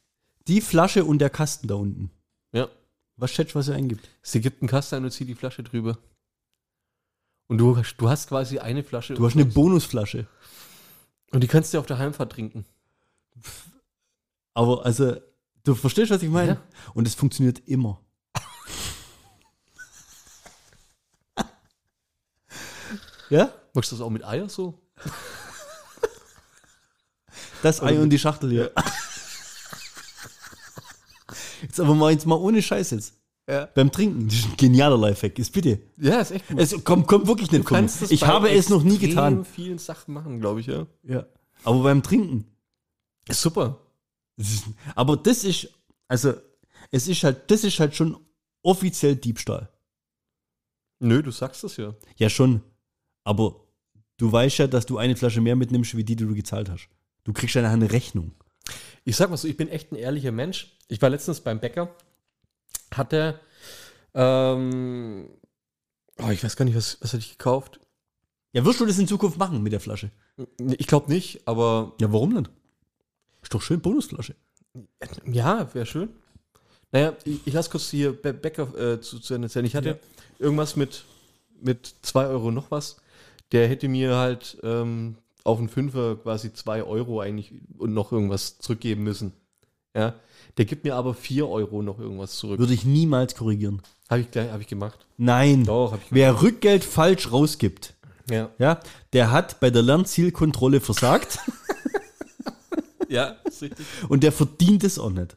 die Flasche und der Kasten da unten. Ja. Was schätzt was er eingibt? Sie gibt einen Kasten ein und zieht die Flasche drüber. Und du, hast- du hast quasi eine Flasche. Du hast eine Bonusflasche. und die kannst du auf der Heimfahrt trinken. Aber also, du verstehst, was ich meine? Ja. Und es funktioniert immer. ja? Machst du das auch mit Eier so? Das Ei und die Schachtel hier. Jetzt aber mal, jetzt mal ohne Scheiß jetzt. Ja. Beim Trinken. Das ist ein genialer Lifehack. Ist bitte. Ja, ist echt gut. Es kommt, kommt wirklich nicht mir. Ich habe es noch nie getan. vielen Sachen machen, glaube ich, ja. Ja. Aber beim Trinken. Ist super. Das ist, aber das ist, also, es ist halt, das ist halt schon offiziell Diebstahl. Nö, du sagst das ja. Ja, schon. Aber du weißt ja, dass du eine Flasche mehr mitnimmst, wie die, die du gezahlt hast. Du kriegst ja nachher eine Rechnung. Ich sag mal so, ich bin echt ein ehrlicher Mensch. Ich war letztens beim Bäcker, hatte, ähm, oh, ich weiß gar nicht, was, was hatte ich gekauft? Ja, wirst du das in Zukunft machen mit der Flasche? Ich glaube nicht, aber Ja, warum nicht? Ist doch schön Bonusflasche. ja, wäre schön. Naja, ich, ich lasse kurz hier Bäcker äh, zu, zu Ende erzählen. Ich hatte Ja. irgendwas mit, mit 2 Euro noch was. Der hätte mir halt ähm, auf einen Fünfer quasi 2 Euro eigentlich und noch irgendwas zurückgeben müssen. Ja. Der gibt mir aber 4 Euro noch irgendwas zurück. Würde ich niemals korrigieren. Habe ich gleich, habe ich gemacht. Nein. Doch, habe ich Wer Rückgeld falsch rausgibt, Ja. ja, der hat bei der Lernzielkontrolle versagt Ja, ist richtig. und der verdient es auch nicht.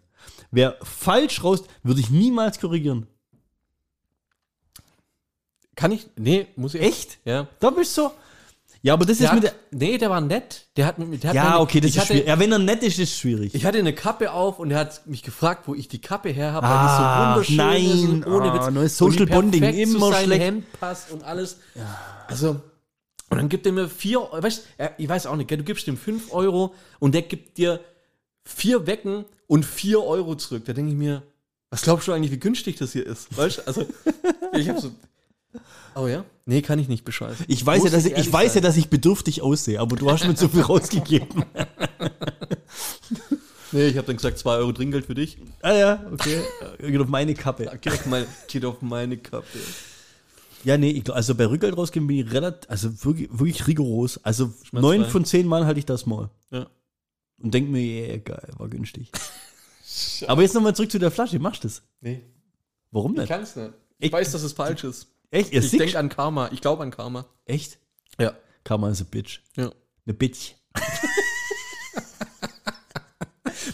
Wer falsch raus, würde ich niemals korrigieren. Kann ich? Nee, muss ich Echt? Ja. Da bist du so. Ja, aber das ist Der mit der. hat, nee, der war nett. Der hat mit mir. Der hat Ja, meine- okay, das ist hatte, schwierig. Ja, wenn er nett ist, ist es schwierig. Ich hatte eine Kappe auf und er hat mich gefragt, wo ich die Kappe her habe, Ah, weil die so wunderschön ist nein. und ohne Ah, Witz. neues Social Bonding, zu immer seinem schlecht. Hemd passt und alles. Also, und dann gibt er mir vier, weißt du, ich weiß auch nicht, du gibst ihm fünf Euro und der gibt dir vier Wecken und vier Euro zurück. Da denke ich mir, was glaubst du eigentlich, wie günstig das hier ist? Weißt du, also, ich habe so, oh ja? Nee, kann ich nicht bescheißen. Ich weiß, ja, dass ich, ich weiß ja, dass ich bedürftig aussehe, aber du hast mir zu viel rausgegeben. Nee, ich habe dann gesagt, zwei Euro Trinkgeld für dich. ah ja, okay. Geht auf meine Kappe. Geht auf meine, geht auf meine Kappe. Ja, nee, ich, also bei Rückgeld rausgeben bin ich relativ, also wirklich, wirklich rigoros. Also neun von zehn Mal halte ich das mal. Ja. Und denk mir, yeah, geil, war günstig. aber jetzt nochmal zurück zu der Flasche, machst du das? Nee. Warum Ich nicht? kann es nicht. Ich, Ich- weiß, dass es falsch ist. Echt? Ihr Ich denke an Karma. Ich glaube an Karma. Echt? Ja. Karma ist a bitch. Ja. Eine Bitch.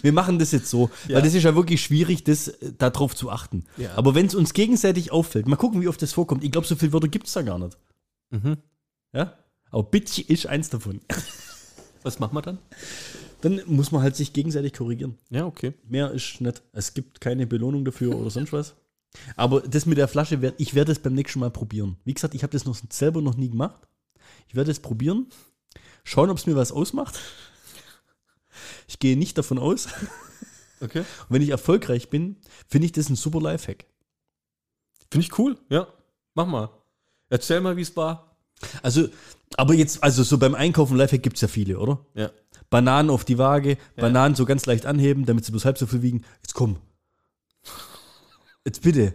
Wir machen das jetzt so, Ja. weil das ist ja wirklich schwierig, das äh, darauf zu achten. Ja. Aber wenn es uns gegenseitig auffällt, mal gucken, wie oft das vorkommt. Ich glaube, so viele Wörter gibt es da gar nicht. Mhm. Ja? Aber Bitch ist eins davon. Was machen wir dann? Dann muss man halt sich gegenseitig korrigieren. Ja, okay. Mehr ist nicht. Es gibt keine Belohnung dafür oder sonst was. Aber das mit der Flasche, werd, ich werde es beim nächsten Mal probieren. Wie gesagt, ich habe das noch selber noch nie gemacht. Ich werde es probieren, schauen, ob es mir was ausmacht. Ich gehe nicht davon aus. Okay. Und wenn ich erfolgreich bin, finde ich das ein super Lifehack. Finde ich cool. Ja. Mach mal. Erzähl mal, wie es war. Also, aber jetzt, also so beim Einkaufen Lifehack gibt es ja viele, oder? Ja. Bananen auf die Waage, Bananen so ganz leicht anheben, damit sie bloß halb so viel wiegen. Jetzt komm. Jetzt bitte.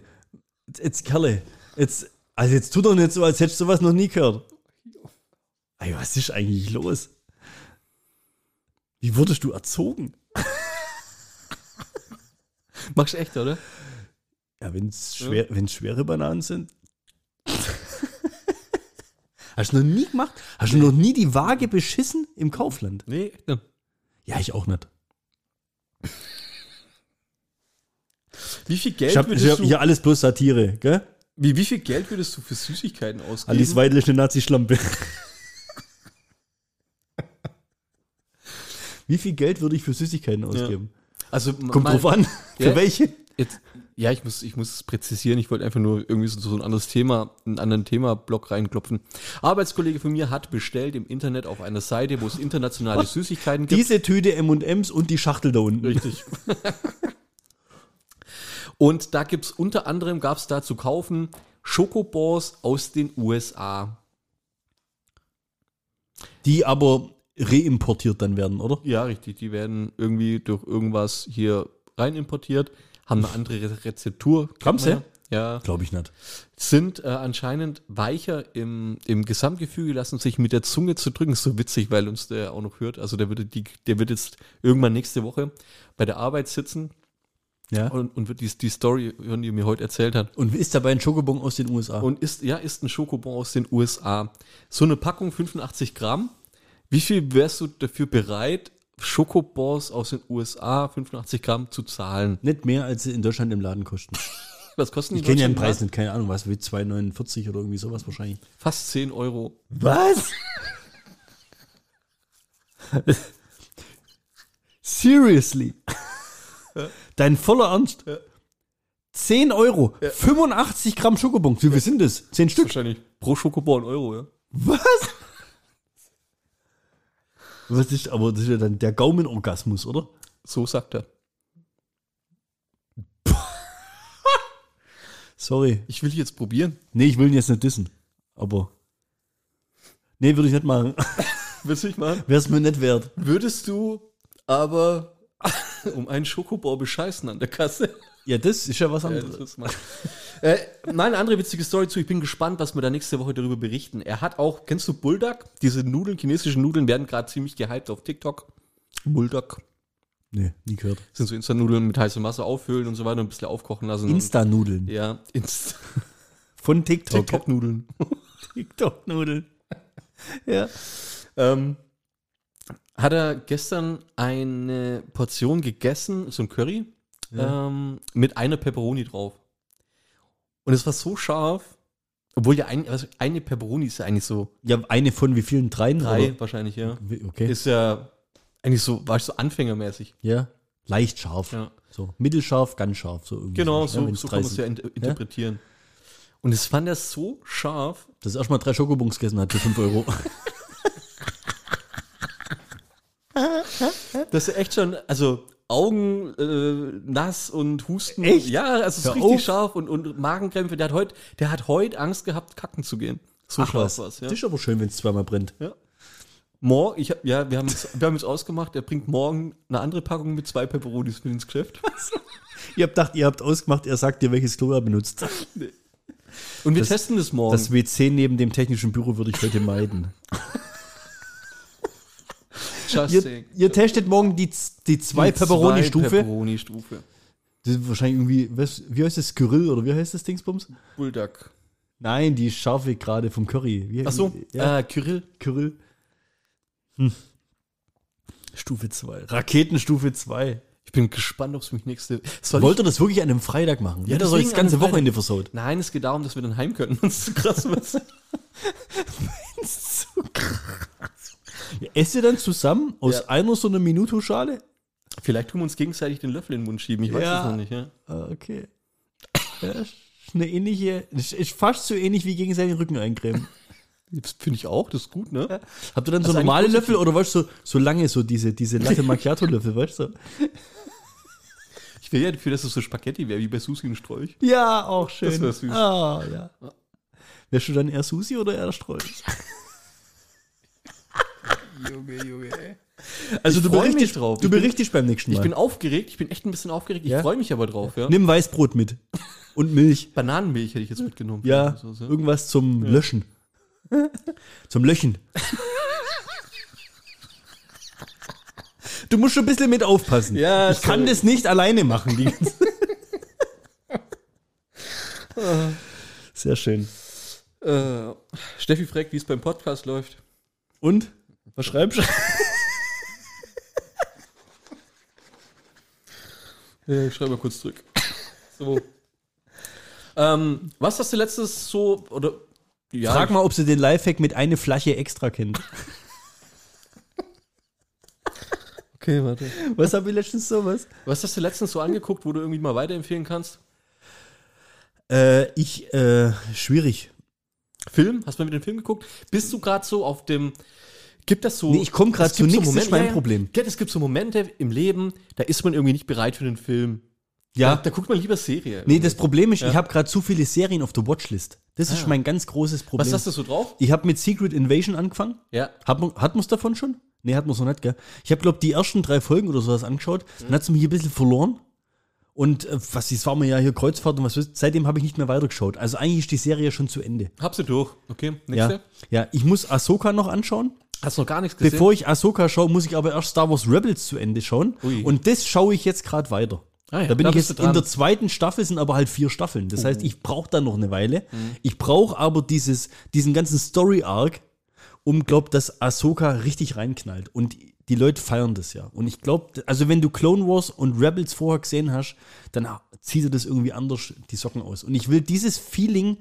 Jetzt, jetzt Kerle. Jetzt, also jetzt tu doch nicht so, als hättest du sowas noch nie gehört. Ey, was ist eigentlich los? Wie wurdest du erzogen? Machst du echt, oder? Ja, wenn es schwer, wenn's schwere Bananen sind. Hast du noch nie gemacht? Hast du noch nie die Waage beschissen im Kaufland? Nee. Ja. Ja, ich auch nicht. Wie viel Geld Ich habe würdest hab du, hier alles bloß Satire, gell? wie, wie viel Geld würdest du für Süßigkeiten ausgeben? Alice Weidel ist eine Nazi-Schlampe. Wie viel Geld würde ich für Süßigkeiten ausgeben? Also Kommt mal- drauf an. Für Ja? welche? Jetzt, ja, ich muss, ich muss es präzisieren. Ich wollte einfach nur irgendwie so, so ein anderes Thema, einen anderen Thema-Block reinklopfen. Arbeitskollege von mir hat bestellt im Internet auf einer Seite, wo es internationale Süßigkeiten gibt. Diese Tüte M&M's und die Schachtel da unten. Richtig. Und da gibt's unter anderem, gab's da zu kaufen, Schokobors aus den USA. Die aber reimportiert dann werden, oder? Ja, richtig. Die werden irgendwie durch irgendwas hier rein importiert. haben eine andere Re- Rezeptur. Haben sie? Ja. Glaube ich nicht. Sind äh, anscheinend weicher im, im Gesamtgefüge, lassen sich mit der Zunge zu drücken. Ist so witzig, weil uns der auch noch hört. Also der wird, die, der wird jetzt irgendwann nächste Woche bei der Arbeit sitzen Ja. und, und wird die, die Story die er mir heute erzählt hat. Und ist dabei ein Schokobon aus den USA? Und ist, ja, ist ein Schokobon aus den USA. So eine Packung 85 Gramm. Wie viel wärst du dafür bereit, Schokobons aus den USA 85 Gramm zu zahlen? nicht mehr, als sie in Deutschland im Laden kosten. Was kosten die Ich kenne ja den Preis nicht, keine Ahnung, was wie 2,49 oder irgendwie sowas wahrscheinlich. Fast 10 Euro. Was? Seriously? Dein voller Ernst? 10 Euro, 85 Gramm Schokobons. Wie viel sind das? 10 Stück? Wahrscheinlich pro Schokobon Euro, ja. Was? Was ist, aber das ist ja dann der Gaumenorgasmus, oder? So sagt er. Sorry. Ich will jetzt probieren. Nee, ich will ihn jetzt nicht dissen. Aber. Nee, würde ich nicht machen. Willst du nicht machen? Wäre es mir nicht wert. Würdest du aber um einen Schokobon bescheißen an der Kasse? Ja, das ist ja was Ja, anderes. das mal. äh, eine andere witzige Story zu. Ich bin gespannt, was wir da nächste Woche darüber berichten. Er hat auch, kennst du Bulldog? Diese Nudeln, chinesischen Nudeln werden gerade ziemlich gehypt auf TikTok. Bulldog nee, nie gehört. sind so Insta-Nudeln mit heißer Masse auffüllen und so weiter und ein bisschen aufkochen lassen. Insta-Nudeln. Ja, Insta Von TikTok. TikTok-Nudeln. TikTok-Nudeln. ja. ähm, hat er gestern eine Portion gegessen, so ein Curry, ähm, mit einer Pepperoni drauf. Und es war so scharf, obwohl ja ein, also eine Pepperoni ist ja eigentlich so Ja, eine von wie vielen? Dreien? drei oder? wahrscheinlich, ja. Okay. Ist ja eigentlich so, war ich so anfängermäßig. ja. Leicht scharf. Ja. So. Mittelscharf, ganz scharf. So irgendwie Genau, ja, so, wenn's so drei kann man es ja in, interpretieren. Und es fand er so scharf, Das erstmal drei Schokobons gegessen hat für 5 Euro. dass er echt schon, also Augen äh, nass und Husten. Echt? Ja, also es ist Hör richtig auf. scharf und, und Magenkrämpfe. Der hat heute, der hat heute Angst gehabt, kacken zu gehen. So scharf war's, ja. Das ist aber schön, wenn es zweimal brennt. ja. Morgen, ich ja, wir haben es, wir haben es ausgemacht. Er bringt morgen eine andere Packung mit zwei Peperonis mit ins Geschäft. Ihr habt gedacht, ihr habt ausgemacht, er sagt dir, welches Klo er benutzt. Und wir Das- testen das morgen. Das WC neben dem technischen Büro würde ich heute meiden. Just Ihr, saying. ihr testet morgen die, die zwei Pepperoni-Stufe. Pepperoni-Stufe. Das ist wahrscheinlich irgendwie, was, wie heißt das, Skyrill oder wie heißt das Dingsbums? Bulldog. Nein, die scharfe gerade vom Curry. Wie, Ach so, ja, äh, Kyrill. Kyrill. Hm. Stufe 2. Raketenstufe 2. Ich bin gespannt, ob es mich nächste. Wollt ihr das wirklich an einem Freitag machen? Ja, das soll deswegen das ganze Wochenende versaut. ich, Nein, es geht darum, dass wir dann heim können. Das ist so krass. Was. so krass. Ja, esst ihr dann zusammen aus Ja. einer so einer Minuto-Schale? Vielleicht tun wir uns gegenseitig den Löffel in den Mund schieben. Ich weiß Ja. es noch nicht. Ja. Ah, okay. Ja, ist eine ähnliche, ist fast so ähnlich wie gegenseitig den Rücken eincremen. Das finde ich auch. Das ist gut, ne? Habt ihr dann Das so normale Löffel oder weißt du, so, so lange, so diese, diese Latte Macchiato-Löffel, weißt du? Ich will ja dafür, dass es so Spaghetti wäre, wie bei Susi und Strolch. Ja, auch schön. Das wär süß. Ah, ja. Wärst du dann eher Susi oder eher Strolch? Junge, Junge, ey. Also Ich du berichtest, mich drauf. du bin- berichtest beim nächsten Mal. Ich bin aufgeregt. Ich bin echt ein bisschen aufgeregt. Ich Ja? freue mich aber drauf. Ja. Nimm Weißbrot mit. Und Milch. Bananenmilch hätte ich jetzt mitgenommen. Ja, So, so. irgendwas zum Löschen. zum Löchen. Du musst schon ein bisschen mit aufpassen. Ja, ich kann sorry. das nicht alleine machen. Sehr schön. Äh, Steffi fragt, wie es beim Podcast läuft. Und? Was schreibst du? Ja, ich schreibe mal kurz zurück. So. ähm, was hast du letztes so, oder, ja, Frag mal, ob sie den Lifehack mit eine Flasche extra kennt. Okay, warte. Was habe ich letztens sowas? Was hast du letztens so angeguckt, wo du irgendwie mal weiterempfehlen kannst? Äh, ich, äh, schwierig. Film? Hast du mal mit dem Film geguckt? Bist du gerade so auf dem, gibt das so... Nee, ich komm grad es gibt zu so nix, das Momente- ist mein Problem. Ja, es gibt so Momente im Leben, da ist man irgendwie nicht bereit für den Film. Ja. Da, da guckt man lieber Serie. Nee, das Problem ist, Ja. ich habe gerade zu viele Serien auf der Watchlist. Das ist Ah. mein ganz großes Problem. Was hast du so drauf? Ich habe mit Secret Invasion angefangen. Ja. Hat man hat man's davon schon? Nee, hat man noch nicht, gell? Ich habe, glaube die ersten drei Folgen oder sowas angeschaut. Dann hat es mich ein bisschen verloren. Und äh, was das war mir ja hier Kreuzfahrt und was weiß- seitdem habe ich nicht mehr weitergeschaut. Also eigentlich ist die Serie schon zu Ende. Hab sie durch. Okay, Ja, nächste. ja, ich muss Ahsoka noch anschauen. Hast noch gar nichts gesehen? Bevor ich Ahsoka schaue, muss ich aber erst Star Wars Rebels zu Ende schauen. Ui. Und das schaue ich jetzt gerade weiter. Ah ja, da bin da ich jetzt du in der zweiten Staffel, sind aber halt vier Staffeln. Das heißt, ich brauche da noch eine Weile. Mhm. Ich brauche aber dieses, diesen ganzen Story-Arc, um, glaub, dass Ahsoka richtig reinknallt. Und die Leute feiern das ja. Und ich glaube, also wenn du Clone Wars und Rebels vorher gesehen hast, dann zieht er das irgendwie anders die Socken aus. Und ich will dieses Feeling,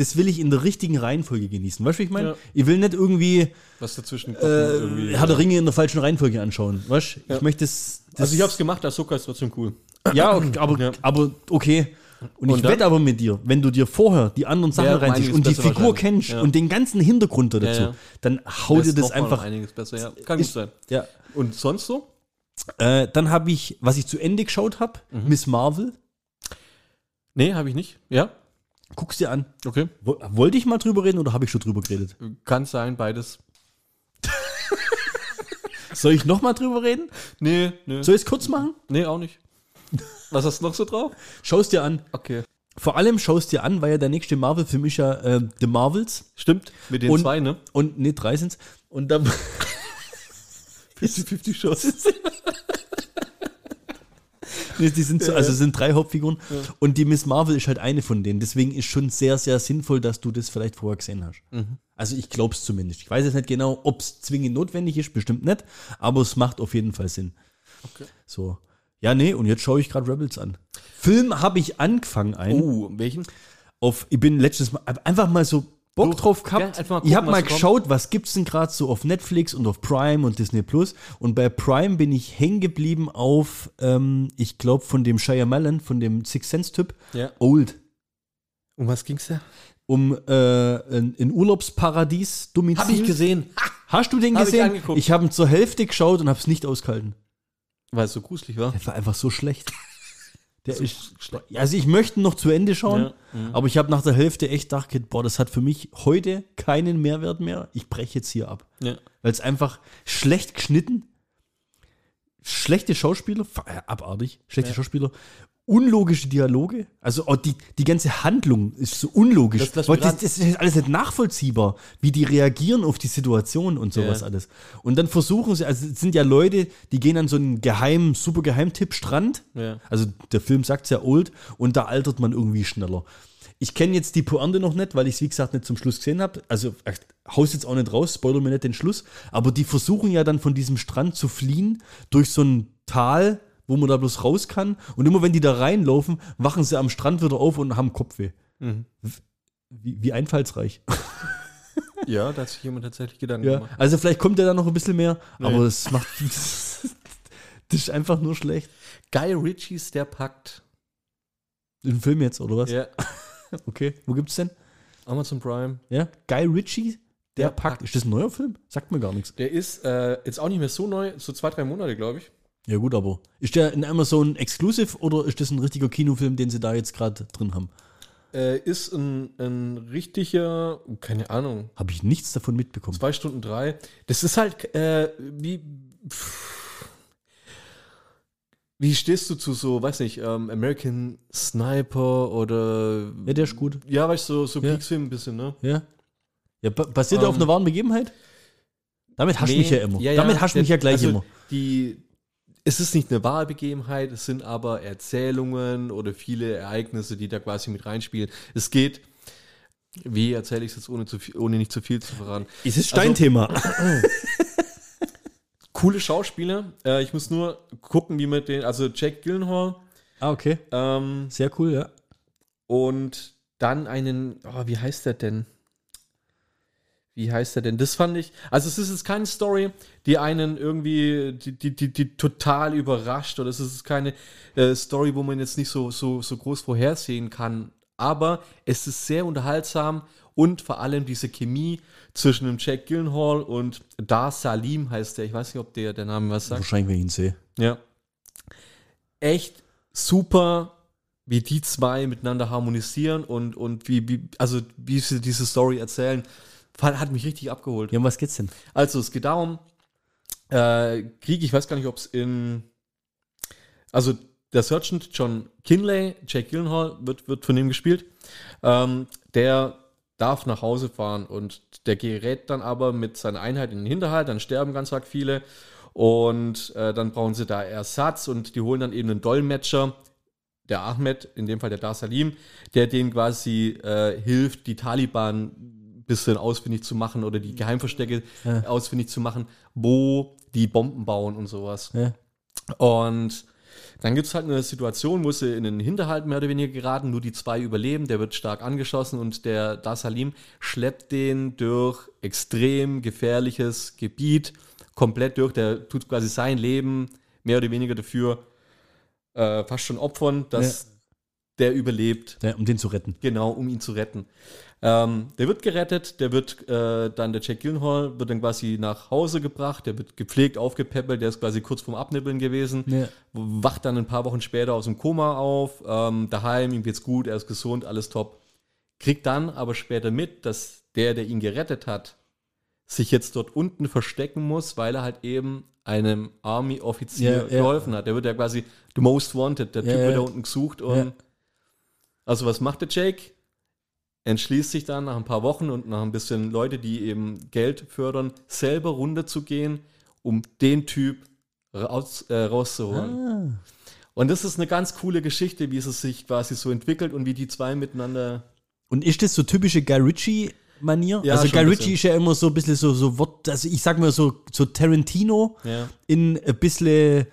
das will ich in der richtigen Reihenfolge genießen. Weißt du, wie ich meine? Ja. Ich will nicht irgendwie Was dazwischen kommt. äh, Herr der Ringe in der falschen Reihenfolge anschauen. Weißt du? Ich möchte das, das. Also ich hab's gemacht, Ahsoka ist trotzdem cool. Ja, okay, aber, Ja. aber okay. Und, Und ich wette aber mit dir, wenn du dir vorher die anderen Sachen Ja, reinziehst und die Figur kennst Ja. und den ganzen Hintergrund dazu, Ja, ja. dann hau dir das einfach. einiges besser, ja. Kann gut Ist- sein. Ja. Und sonst so? Äh, dann habe ich, was ich zu Ende geschaut habe, Mhm. Miss Marvel. Nee, habe ich nicht. Ja? Guck's dir an. Okay. Wo- Wollte ich mal drüber reden oder habe ich schon drüber geredet? Kann sein, beides. Soll ich noch mal drüber reden? Nee, nee. Soll ich es kurz machen? Nee, auch nicht. Was hast du noch so drauf? Schau's dir an. Okay. Vor allem schaust dir an, weil ja der nächste Marvel-Film ist ja äh, The Marvels. Stimmt. Mit den Und- zwei, ne? Und nee, drei sind's. Und dann. 50-50 Shows. Nee, die sind so, also sind drei Hauptfiguren und die Miss Marvel ist halt eine von denen. Deswegen ist schon sehr, sehr sinnvoll, dass du das vielleicht vorher gesehen hast. Also ich glaube es zumindest. Ich weiß jetzt nicht genau, ob es zwingend notwendig ist, bestimmt nicht, aber es macht auf jeden Fall Sinn. Okay. So. Ja, nee, und jetzt schaue ich gerade Rebels an. Film habe ich angefangen ein. Oh, welchen? Auf, ich bin letztes Mal einfach mal so Bock drauf ja, gehabt. einfach mal ich gucken, habe mal so kommt. geschaut, was gibt's denn gerade so auf Netflix und auf Prime und Disney Plus. Und bei Prime bin ich hängen geblieben auf, ähm, ich glaube, von dem Shyamalan, von dem Six Sense Typ, Ja. Old. Um was ging's da? Um äh, ein, ein Urlaubsparadies Domizil. Hab ich gesehen. Hast du den Hab ich gesehen? angeguckt. Ich habe ihn zur Hälfte geschaut und habe es nicht ausgehalten. Weil es so gruselig war. Der war einfach so schlecht. Der ist, also ich möchte noch zu Ende schauen, Ja, mhm. aber ich habe nach der Hälfte echt gedacht, boah, das hat für mich heute keinen Mehrwert mehr. Ich breche jetzt hier ab. Ja. Weil es einfach schlecht geschnitten, schlechte Schauspieler, äh, abartig, schlechte Ja. Schauspieler, unlogische Dialoge, also auch die, die ganze Handlung ist so unlogisch. Das- das Weil das, das ist alles nicht nachvollziehbar, wie die reagieren auf die Situation und sowas Ja. alles. Und dann versuchen sie, also es sind ja Leute, die gehen an so einen geheimen, super Geheimtipp Strand. Ja. Also der Film sagt ja old und da altert man irgendwie schneller. Ich kenne jetzt die Pointe noch nicht, weil ich es wie gesagt nicht zum Schluss gesehen habe. Also haus jetzt auch nicht raus, spoiler mir nicht den Schluss. Aber die versuchen ja dann von diesem Strand zu fliehen durch so ein Tal, wo man da bloß raus kann. Und immer wenn die da reinlaufen, wachen sie am Strand wieder auf und haben Kopfweh. Mhm. Wie, wie einfallsreich. Ja, da hat sich jemand tatsächlich Gedanken Ja. gemacht. Also vielleicht kommt ja da noch ein bisschen mehr, Nee. aber es macht. das ist einfach nur schlecht. Guy Ritchies Der Pakt. Ein Film jetzt, oder was? Ja. Okay. Wo gibt's denn? Amazon Prime. Ja, Guy Ritchie, der, Der Pakt. Pakt. Ist das ein neuer Film? Sagt mir gar nichts. Der ist äh, jetzt auch nicht mehr so neu, so zwei, drei Monate, glaube ich. Ja, gut, aber ist der in Amazon Exclusive oder ist das ein richtiger Kinofilm, den sie da jetzt gerade drin haben? Äh, ist ein, ein richtiger, keine Ahnung, Habe ich nichts davon mitbekommen. zwei Stunden drei. Das ist halt, äh, wie. Wie stehst du zu so, weiß nicht, ähm, American Sniper oder. Ja, der ist gut. Ja, weißt du, so, so Ja. Kriegsfilm ein bisschen, ne? Ja. Ja, ba- basiert Ähm, auf einer wahren Begebenheit? Damit hast du Nee, mich ja immer. Damit hast du mich ja gleich also immer. Die, es ist nicht eine wahre Begebenheit, es sind aber Erzählungen oder viele Ereignisse, die da quasi mit reinspielen. Es geht, wie erzähle ich es jetzt ohne, zu viel, ohne nicht zu viel zu verraten? Es ist Also- Steinthema. Coole Schauspieler. Äh, ich muss nur gucken, wie man den, also Jack Gyllenhaal ah, okay. ähm, Sehr cool, ja. und dann einen, oh, wie heißt der denn? Wie heißt der denn? Das fand ich, also es ist jetzt keine Story, die einen irgendwie, die, die, die, die total überrascht oder es ist keine äh, Story, wo man jetzt nicht so, so, so groß vorhersehen kann. Aber es ist sehr unterhaltsam und vor allem diese Chemie zwischen dem Jack Gyllenhaal und Dar Salim heißt der. Ich weiß nicht, ob der, der Name was sagt. Wahrscheinlich, wenn ich ihn sehe. Ja. Echt super, wie die zwei miteinander harmonisieren und, und wie, wie, also wie sie diese Story erzählen. Fall- Hat mich richtig abgeholt. Ja, um was geht's denn? Also es geht darum, äh, Krieg, ich weiß gar nicht, ob es in, also der Sergeant John Kinley, Jake Gyllenhaal, wird, wird von ihm gespielt. Ähm, der darf nach Hause fahren und der gerät dann aber mit seiner Einheit in den Hinterhalt, dann sterben ganz arg viele und äh, dann brauchen sie da Ersatz und die holen dann eben einen Dolmetscher, der Ahmed, in dem Fall der Dar Salim, der denen quasi äh, hilft, die Taliban bisschen ausfindig zu machen oder die Geheimverstecke Ja. ausfindig zu machen, wo die Bomben bauen und sowas. Ja. Und dann gibt es halt eine Situation, wo sie in den Hinterhalt mehr oder weniger geraten, nur die zwei überleben, der wird stark angeschossen und der Da Salim schleppt den durch extrem gefährliches Gebiet komplett durch. Der tut quasi sein Leben mehr oder weniger dafür äh, fast schon opfern, dass der überlebt. Ja, um den zu retten. Genau, um ihn zu retten. Ähm, der wird gerettet, der wird äh, dann, der Jack Gyllenhaal wird dann quasi nach Hause gebracht, der wird gepflegt, aufgepäppelt, der ist quasi kurz vorm Abnippeln gewesen, Ja. wacht dann ein paar Wochen später aus dem Koma auf, ähm, daheim, ihm geht's gut, er ist gesund, alles top. Kriegt dann aber später mit, dass der, der ihn gerettet hat, sich jetzt dort unten verstecken muss, weil er halt eben einem Army-Offizier ja. geholfen hat. Der wird ja quasi the most wanted, der Ja, Typ wird da unten gesucht und also was macht der Jake? Entschließt sich dann nach ein paar Wochen und nach ein bisschen Leute, die eben Geld fördern, selber runterzugehen, um den Typ raus, äh, rauszuholen. Ah. Und das ist eine ganz coole Geschichte, wie es sich quasi so entwickelt und wie die zwei miteinander. Und ist das so typische Guy Ritchie-Manier? Ja, also Guy Ritchie ist ja immer so ein bisschen so, so Wort, also ich sag mal so, so Tarantino Ja. in ein bisschen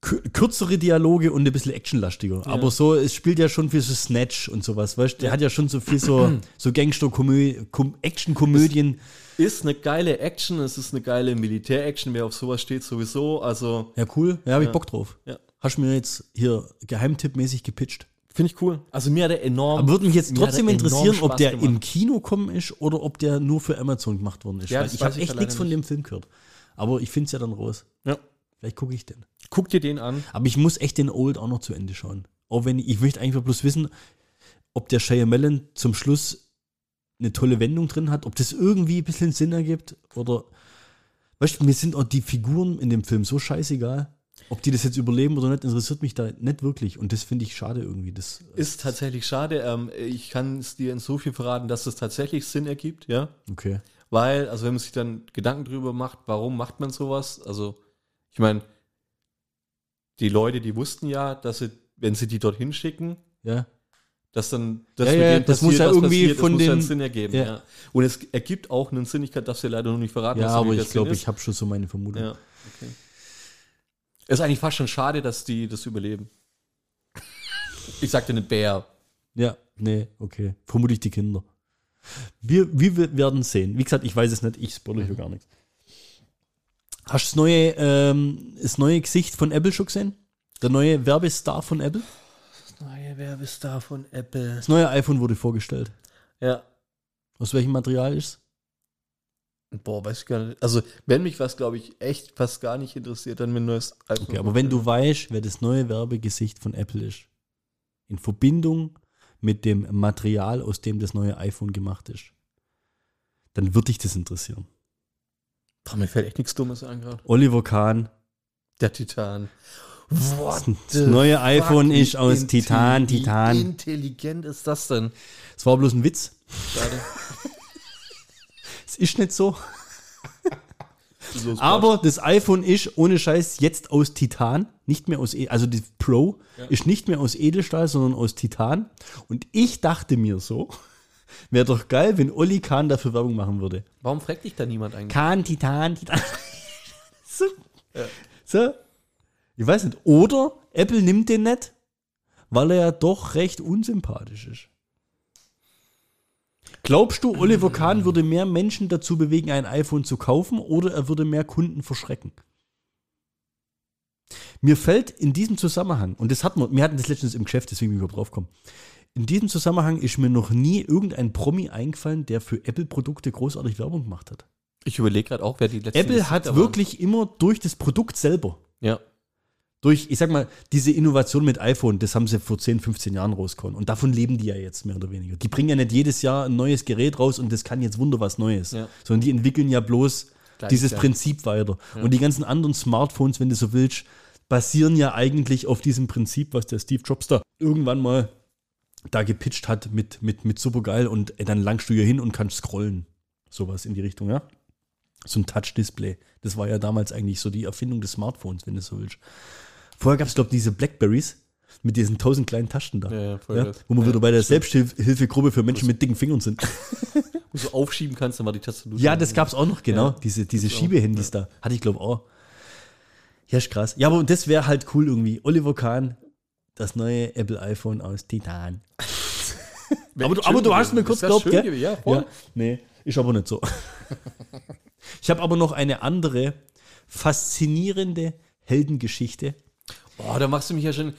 kürzere Dialoge und ein bisschen actionlastiger. Aber so, es spielt ja schon viel so Snatch und sowas, weißt du? Der hat ja schon so viel so, so Gangster-Action-Komödien. Ist eine geile Action, es ist eine geile Militär-Action, wer auf sowas steht, sowieso. Also, Ja, cool. Ja, hab ich Ja. Bock drauf. Ja. Hast du mir jetzt hier geheimtippmäßig gepitcht. finde ich cool. Also, mir hat er enorm. Aber würde mich jetzt trotzdem er interessieren, ob der gemacht. im Kino kommen ist oder ob der nur für Amazon gemacht worden ist. Ja, ich habe echt ja nichts von dem Film gehört. Aber ich finde es ja dann raus. Ja. Vielleicht gucke ich den. Guck dir den an. Aber ich muss echt den Old auch noch zu Ende schauen. Auch wenn ich, ich möchte einfach bloß wissen, ob der Shyamalan zum Schluss eine tolle Wendung drin hat, ob das irgendwie ein bisschen Sinn ergibt oder weißt du, mir sind auch die Figuren in dem Film so scheißegal. Ob die das jetzt überleben oder nicht, interessiert mich da nicht wirklich. Und das finde ich schade irgendwie. Das, Ist tatsächlich schade. Ähm, ich kann es dir in so viel verraten, dass es tatsächlich Sinn ergibt, ja. okay. Weil, also wenn man sich dann Gedanken drüber macht, warum macht man sowas? Also, ich meine, die Leute, die wussten ja, dass sie, wenn sie die dorthin schicken, Ja. dass dann das Ja, ja, denen das muss ja irgendwie passiert, von das muss ja einen den- Sinn ergeben, ja. ja. Und es ergibt auch einen Sinn, ich kann das dir leider noch nicht verraten. Ja, aber ich glaube, ich habe schon so meine Vermutung. Ja, okay. Ist eigentlich fast schon schade, dass die das überleben. Ich sagte eine Bär. Ja, nee, okay. Vermutlich die Kinder. Wir, wir werden sehen. Wie gesagt, ich weiß es nicht, ich spoilere hier gar nichts. Hast du das neue, ähm, das neue Gesicht von Apple schon gesehen? Der neue Werbestar von Apple? Neue Werbestar von Apple. Das neue iPhone wurde vorgestellt. Ja. Aus welchem Material ist Boah, weiß ich gar nicht. Also, wenn mich was, glaube ich, echt fast gar nicht interessiert, dann mir ein neues iPhone. Okay, aber wenn du weißt, wer das neue Werbegesicht von Apple ist, in Verbindung mit dem Material, aus dem das neue iPhone gemacht ist, dann wird dich das interessieren. Boah, mir fällt echt nichts Dummes ein gerade. Oliver Kahn, Der Titan. das, das neue iPhone ist aus Titan, Wie Titan. intelligent ist das denn? Es war bloß ein Witz. Schade. Es ist nicht so. Aber das iPhone ist ohne Scheiß jetzt aus Titan, nicht mehr aus, E- also die Pro ist nicht mehr aus Edelstahl, sondern aus Titan. Und ich dachte mir so, wäre doch geil, wenn Olli Kahn dafür Werbung machen würde. Warum fragt dich da niemand eigentlich? Kahn, Titan, Titan. so. so. Ich weiß nicht. Oder Apple nimmt den nicht, weil er ja doch recht unsympathisch ist. Glaubst du, Oliver Kahn würde mehr Menschen dazu bewegen, ein iPhone zu kaufen oder er würde mehr Kunden verschrecken? Mir fällt in diesem Zusammenhang, und das hatten wir, wir hatten das letztens im Geschäft, deswegen bin ich überhaupt drauf gekommen. In diesem Zusammenhang ist mir noch nie irgendein Promi eingefallen, der für Apple-Produkte großartig Werbung gemacht hat. Ich überlege gerade auch, wer die letzte Apple hat wirklich immer durch das Produkt selber, Ja. durch, ich sag mal, diese Innovation mit iPhone, das haben sie vor 10, 15 Jahren rausgehauen. Und davon leben die ja jetzt mehr oder weniger. Die bringen ja nicht jedes Jahr ein neues Gerät raus und das kann jetzt wunder was Neues. Ja. Sondern die entwickeln ja bloß Gleiches dieses Jahr. Prinzip weiter. Und die ganzen anderen Smartphones, wenn du so willst, basieren ja eigentlich auf diesem Prinzip, was der Steve Jobs da irgendwann mal da gepitcht hat mit, mit, mit Supergeil und dann langst du hier hin und kannst scrollen. Sowas in die Richtung, ja. So ein Touch-Display. Das war ja damals eigentlich so die Erfindung des Smartphones, wenn du so willst. Vorher gab es, glaube ich, diese Blackberries mit diesen tausend kleinen Taschen da. Ja, ja, voll ja, wo wir Ja, wieder bei der. Selbsthilfegruppe für Menschen mit dicken Fingern sind. Wo du aufschieben kannst, dann war die Tastatur. Ja, das gab's auch noch, genau. Ja, diese diese Schiebehandys da. Hatte ich, glaube auch. Ja, ist krass. Ja, aber das wäre halt cool irgendwie. Oliver Kahn, das neue Apple iPhone aus Titan. aber, du, aber du hast mir kurz geglaubt, gell? Ja. Ja, nee, ist aber nicht so. ich habe aber noch eine andere faszinierende Heldengeschichte. Boah, da machst du mich ja schon.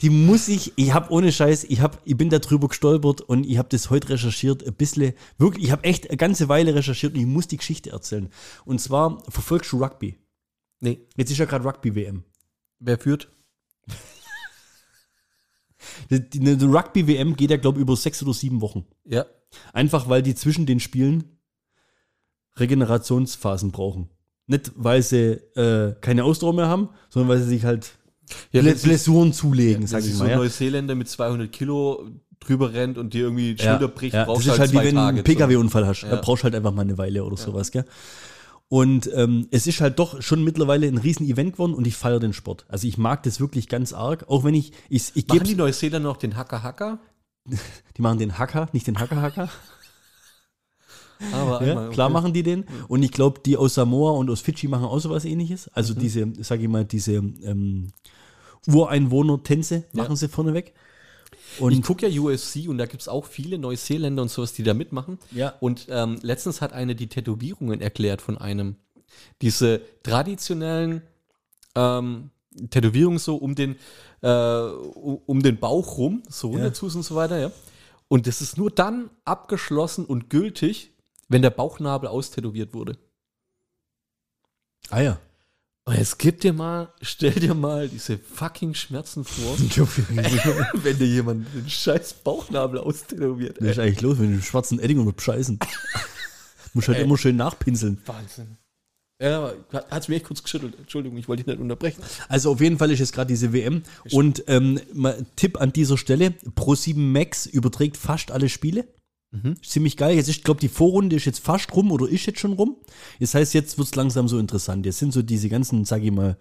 Die muss ich, ich habe ohne Scheiß, ich, hab, ich bin da drüber gestolpert und ich habe das heute recherchiert, ein bisschen, wirklich, ich habe echt eine ganze Weile recherchiert und ich muss die Geschichte erzählen. Und zwar verfolgst du Rugby. Nee, Jetzt ist ja gerade Rugby-WM. wer führt? Die Rugby-WM geht ja, glaube ich, über sechs oder sieben Wochen. Ja. Einfach, weil die zwischen den Spielen Regenerationsphasen brauchen. Nicht, weil sie äh, keine Ausdauer mehr haben, sondern weil sie sich halt Ja, Blessuren zulegen, Wenn sag ich so mal. ein Ja. Neuseeländer mit 200 Kilo drüber rennt und dir irgendwie die Ja, Schulter bricht, ja. brauchst Das ist du halt wie wenn du einen PKW-Unfall hast. Da Ja. brauchst du halt einfach mal eine Weile oder sowas, gell? Und ähm, es ist halt doch schon mittlerweile ein riesen Event geworden und ich feiere den Sport. Also ich mag das wirklich ganz arg, auch wenn ich, ich, ich Machen gebe, die Neuseeländer noch den Hacker-Hacker? die machen den Hacker, nicht den Hacker-Hacker. Aber Ja, klar okay. machen die den. Und ich glaube, die aus Samoa und aus Fidschi machen auch sowas ähnliches. Also Mhm. diese, sag ich mal, diese ähm, Ureinwohner-Tänze machen Ja. sie vorneweg. Ich Und gucke ja UFC und da gibt es auch viele Neuseeländer und sowas, die da mitmachen. Ja. Und ähm, letztens hat eine die Tätowierungen erklärt von einem. Diese traditionellen ähm, Tätowierungen so um den, äh, um den Bauch rum, so Ja. runterzus und so weiter, ja. Und das ist nur dann abgeschlossen und gültig, wenn der Bauchnabel austätowiert wurde. ah ja. Und jetzt gib dir mal, stell dir mal diese fucking Schmerzen vor, wenn dir jemand den scheiß Bauchnabel austätowiert. Was ist eigentlich los mit dem schwarzen Edding und mit Scheißen? Muss halt Ey. immer schön nachpinseln. Wahnsinn. Ja, hat es mir echt kurz geschüttelt. Entschuldigung, ich wollte dich nicht unterbrechen. Also auf jeden Fall ist jetzt gerade diese WM. Und ähm, Tipp an dieser Stelle: Pro7 Max überträgt fast alle Spiele. Ist Ziemlich geil. Jetzt ist, glaube die Vorrunde ist jetzt fast rum oder ist jetzt schon rum. Das heißt, jetzt wird es langsam so interessant. Jetzt sind so diese ganzen, sag ich mal,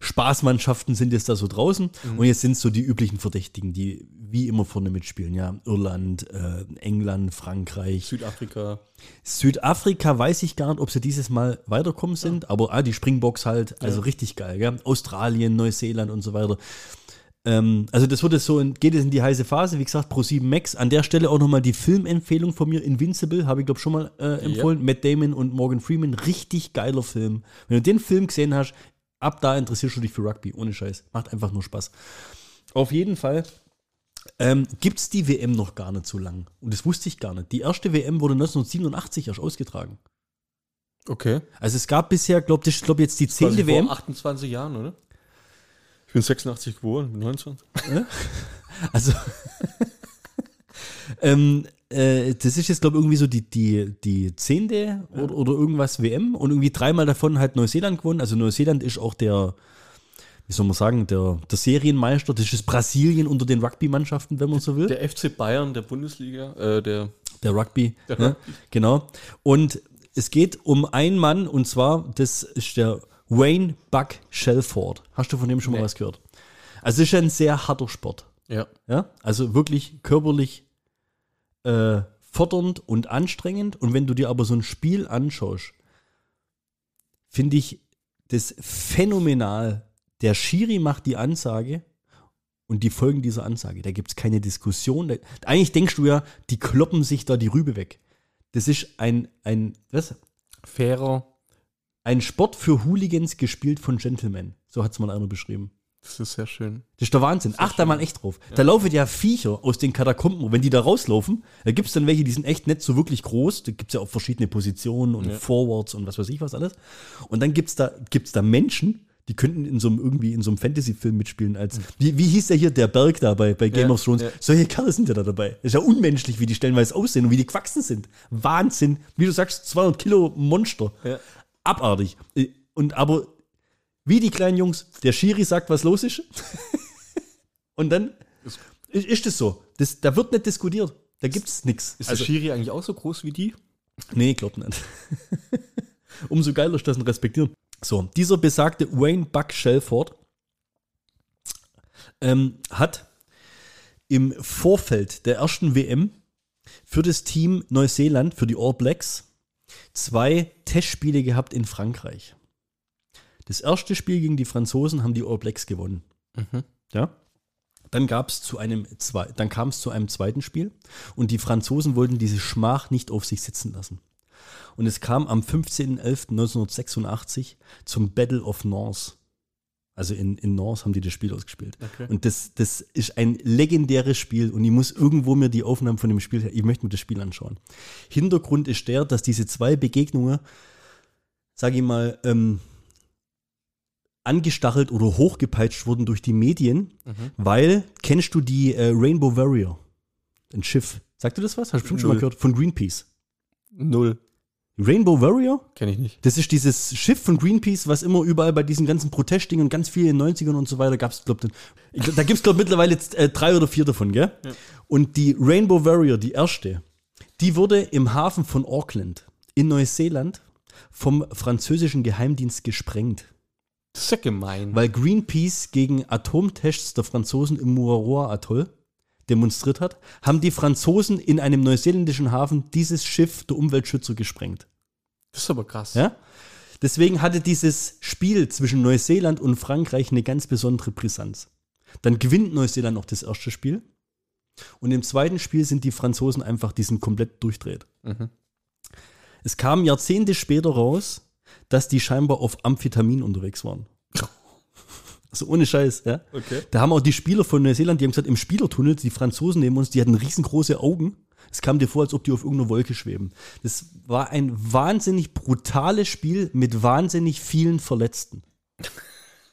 Spaßmannschaften sind jetzt da so draußen und jetzt sind so die üblichen Verdächtigen, die wie immer vorne mitspielen. Ja, Irland, äh, England, Frankreich, Südafrika. Südafrika weiß ich gar nicht, ob sie dieses Mal weiterkommen sind, aber ah, die Springboks halt, also richtig geil, gell? Australien, Neuseeland und so weiter. Ähm, also das wird jetzt so, in, geht es in die heiße Phase, wie gesagt, Pro7 Max. An der Stelle auch nochmal die Filmempfehlung von mir, Invincible, habe ich glaube schon mal äh, empfohlen, Matt Damon und Morgan Freeman, richtig geiler Film. Wenn du den Film gesehen hast, ab da interessierst du dich für Rugby, ohne Scheiß. Macht einfach nur Spaß. Auf jeden Fall ähm, gibt es die WM noch gar nicht so lang. Und das wusste ich gar nicht. Die erste WM wurde 1987 erst ausgetragen. Okay. Also es gab bisher, glaube ich, glaub jetzt die zehnte WM. Vor 28 Jahren, oder? Ich bin 86 geboren, bin 29. Also ähm, äh, das ist jetzt, glaube ich, irgendwie so die, die, die zehnte oder, oder irgendwas WM und irgendwie dreimal davon hat Neuseeland gewonnen. Also Neuseeland ist auch der, wie soll man sagen, der, der Serienmeister. Das ist Brasilien unter den Rugby-Mannschaften, wenn man so will. Der FC Bayern der Bundesliga, äh, der Der Rugby. Der ne? Rugby. Genau. Und es geht um einen Mann, und zwar, das ist der Wayne Buck Shelford. Hast du von dem schon mal Nee. was gehört? Also, es ist ein sehr harter Sport. ja. Ja? Also wirklich körperlich äh, fordernd und anstrengend. Und wenn du dir aber so ein Spiel anschaust, finde ich das phänomenal. Der Schiri macht die Ansage und die folgen dieser Ansage. Da gibt es keine Diskussion. Da, eigentlich denkst du ja, die kloppen sich da die Rübe weg. Das ist ein, ein, was? Fairer. Ein Sport für Hooligans gespielt von Gentlemen. So hat es mal einer beschrieben. Das ist sehr schön. Das ist der Wahnsinn. Acht da mal echt drauf. Da laufen ja Viecher aus den Katakomben. Und wenn die da rauslaufen, da gibt es dann welche, die sind echt nicht so wirklich groß. Da gibt es ja auch verschiedene Positionen und Ja. Forwards und was weiß ich was alles. Und dann gibt es da, gibt's da Menschen, die könnten in so einem, irgendwie in so einem Fantasy-Film mitspielen. Als, wie, wie hieß der hier, der Berg da bei, bei Game Ja, of Thrones? ja. Solche Kerle sind ja da dabei. Das ist ja unmenschlich, wie die stellenweise aussehen und wie die gewachsen sind. Wahnsinn. Wie du sagst, 200 Kilo Monster. Ja. Abartig. Und aber Wie die kleinen Jungs. Der Schiri sagt, was los ist. Und dann ist, ist das so. Das, da wird nicht diskutiert. Da gibt es nichts. Ist der Schiri eigentlich auch so groß wie die? Nee, glaub nicht. Umso geiler ist das ein Respektieren. So, dieser besagte Wayne Buck Shelford ähm, hat im Vorfeld der ersten WM für das Team Neuseeland, für die All Blacks, zwei Testspiele gehabt in Frankreich. Das erste Spiel gegen die Franzosen haben die All Blacks gewonnen. Ja. Dann gab es zu einem zwei, dann kam es zu einem zweiten Spiel und die Franzosen wollten diese Schmach nicht auf sich sitzen lassen. Und es kam am 15.11.1986 zum Battle of North. Also in, in North haben die das Spiel ausgespielt. Okay. Und das, das ist ein legendäres Spiel und ich muss irgendwo mir die Aufnahmen von dem Spiel, ich möchte mir das Spiel anschauen. Hintergrund ist der, dass diese zwei Begegnungen, sage ich mal, ähm, angestachelt oder hochgepeitscht wurden durch die Medien, weil, kennst du die äh, Rainbow Warrior? Ein Schiff. Sagt du das was? Hast du bestimmt schon mal gehört? Von Greenpeace. Null. Rainbow Warrior? Kenne ich nicht. Das ist dieses Schiff von Greenpeace, was immer überall bei diesen ganzen Protestdingen und ganz viel in den 90ern und so weiter gab es, glaube ich, da gibt es, glaube ich, mittlerweile jetzt, äh, drei oder vier davon, gell? Und die Rainbow Warrior, die erste, die wurde im Hafen von Auckland in Neuseeland vom französischen Geheimdienst gesprengt, Das ist ja gemein. weil Greenpeace gegen Atomtests der Franzosen im Muaroa-Atoll demonstriert hat, haben die Franzosen in einem neuseeländischen Hafen dieses Schiff der Umweltschützer gesprengt. das ist aber krass. Ja? Deswegen hatte dieses Spiel zwischen Neuseeland und Frankreich eine ganz besondere Brisanz. Dann gewinnt Neuseeland noch das erste Spiel. Und im zweiten Spiel sind die Franzosen einfach, die sind komplett durchdreht. Mhm. Es kam Jahrzehnte später raus, dass die scheinbar auf Amphetamin unterwegs waren. Also ohne Scheiß, ja. Okay. Da haben auch die Spieler von Neuseeland, die haben gesagt, im Spielertunnel, die Franzosen neben uns, die hatten riesengroße Augen. Es kam dir vor, als ob die auf irgendeiner Wolke schweben. Das war ein wahnsinnig brutales Spiel mit wahnsinnig vielen Verletzten.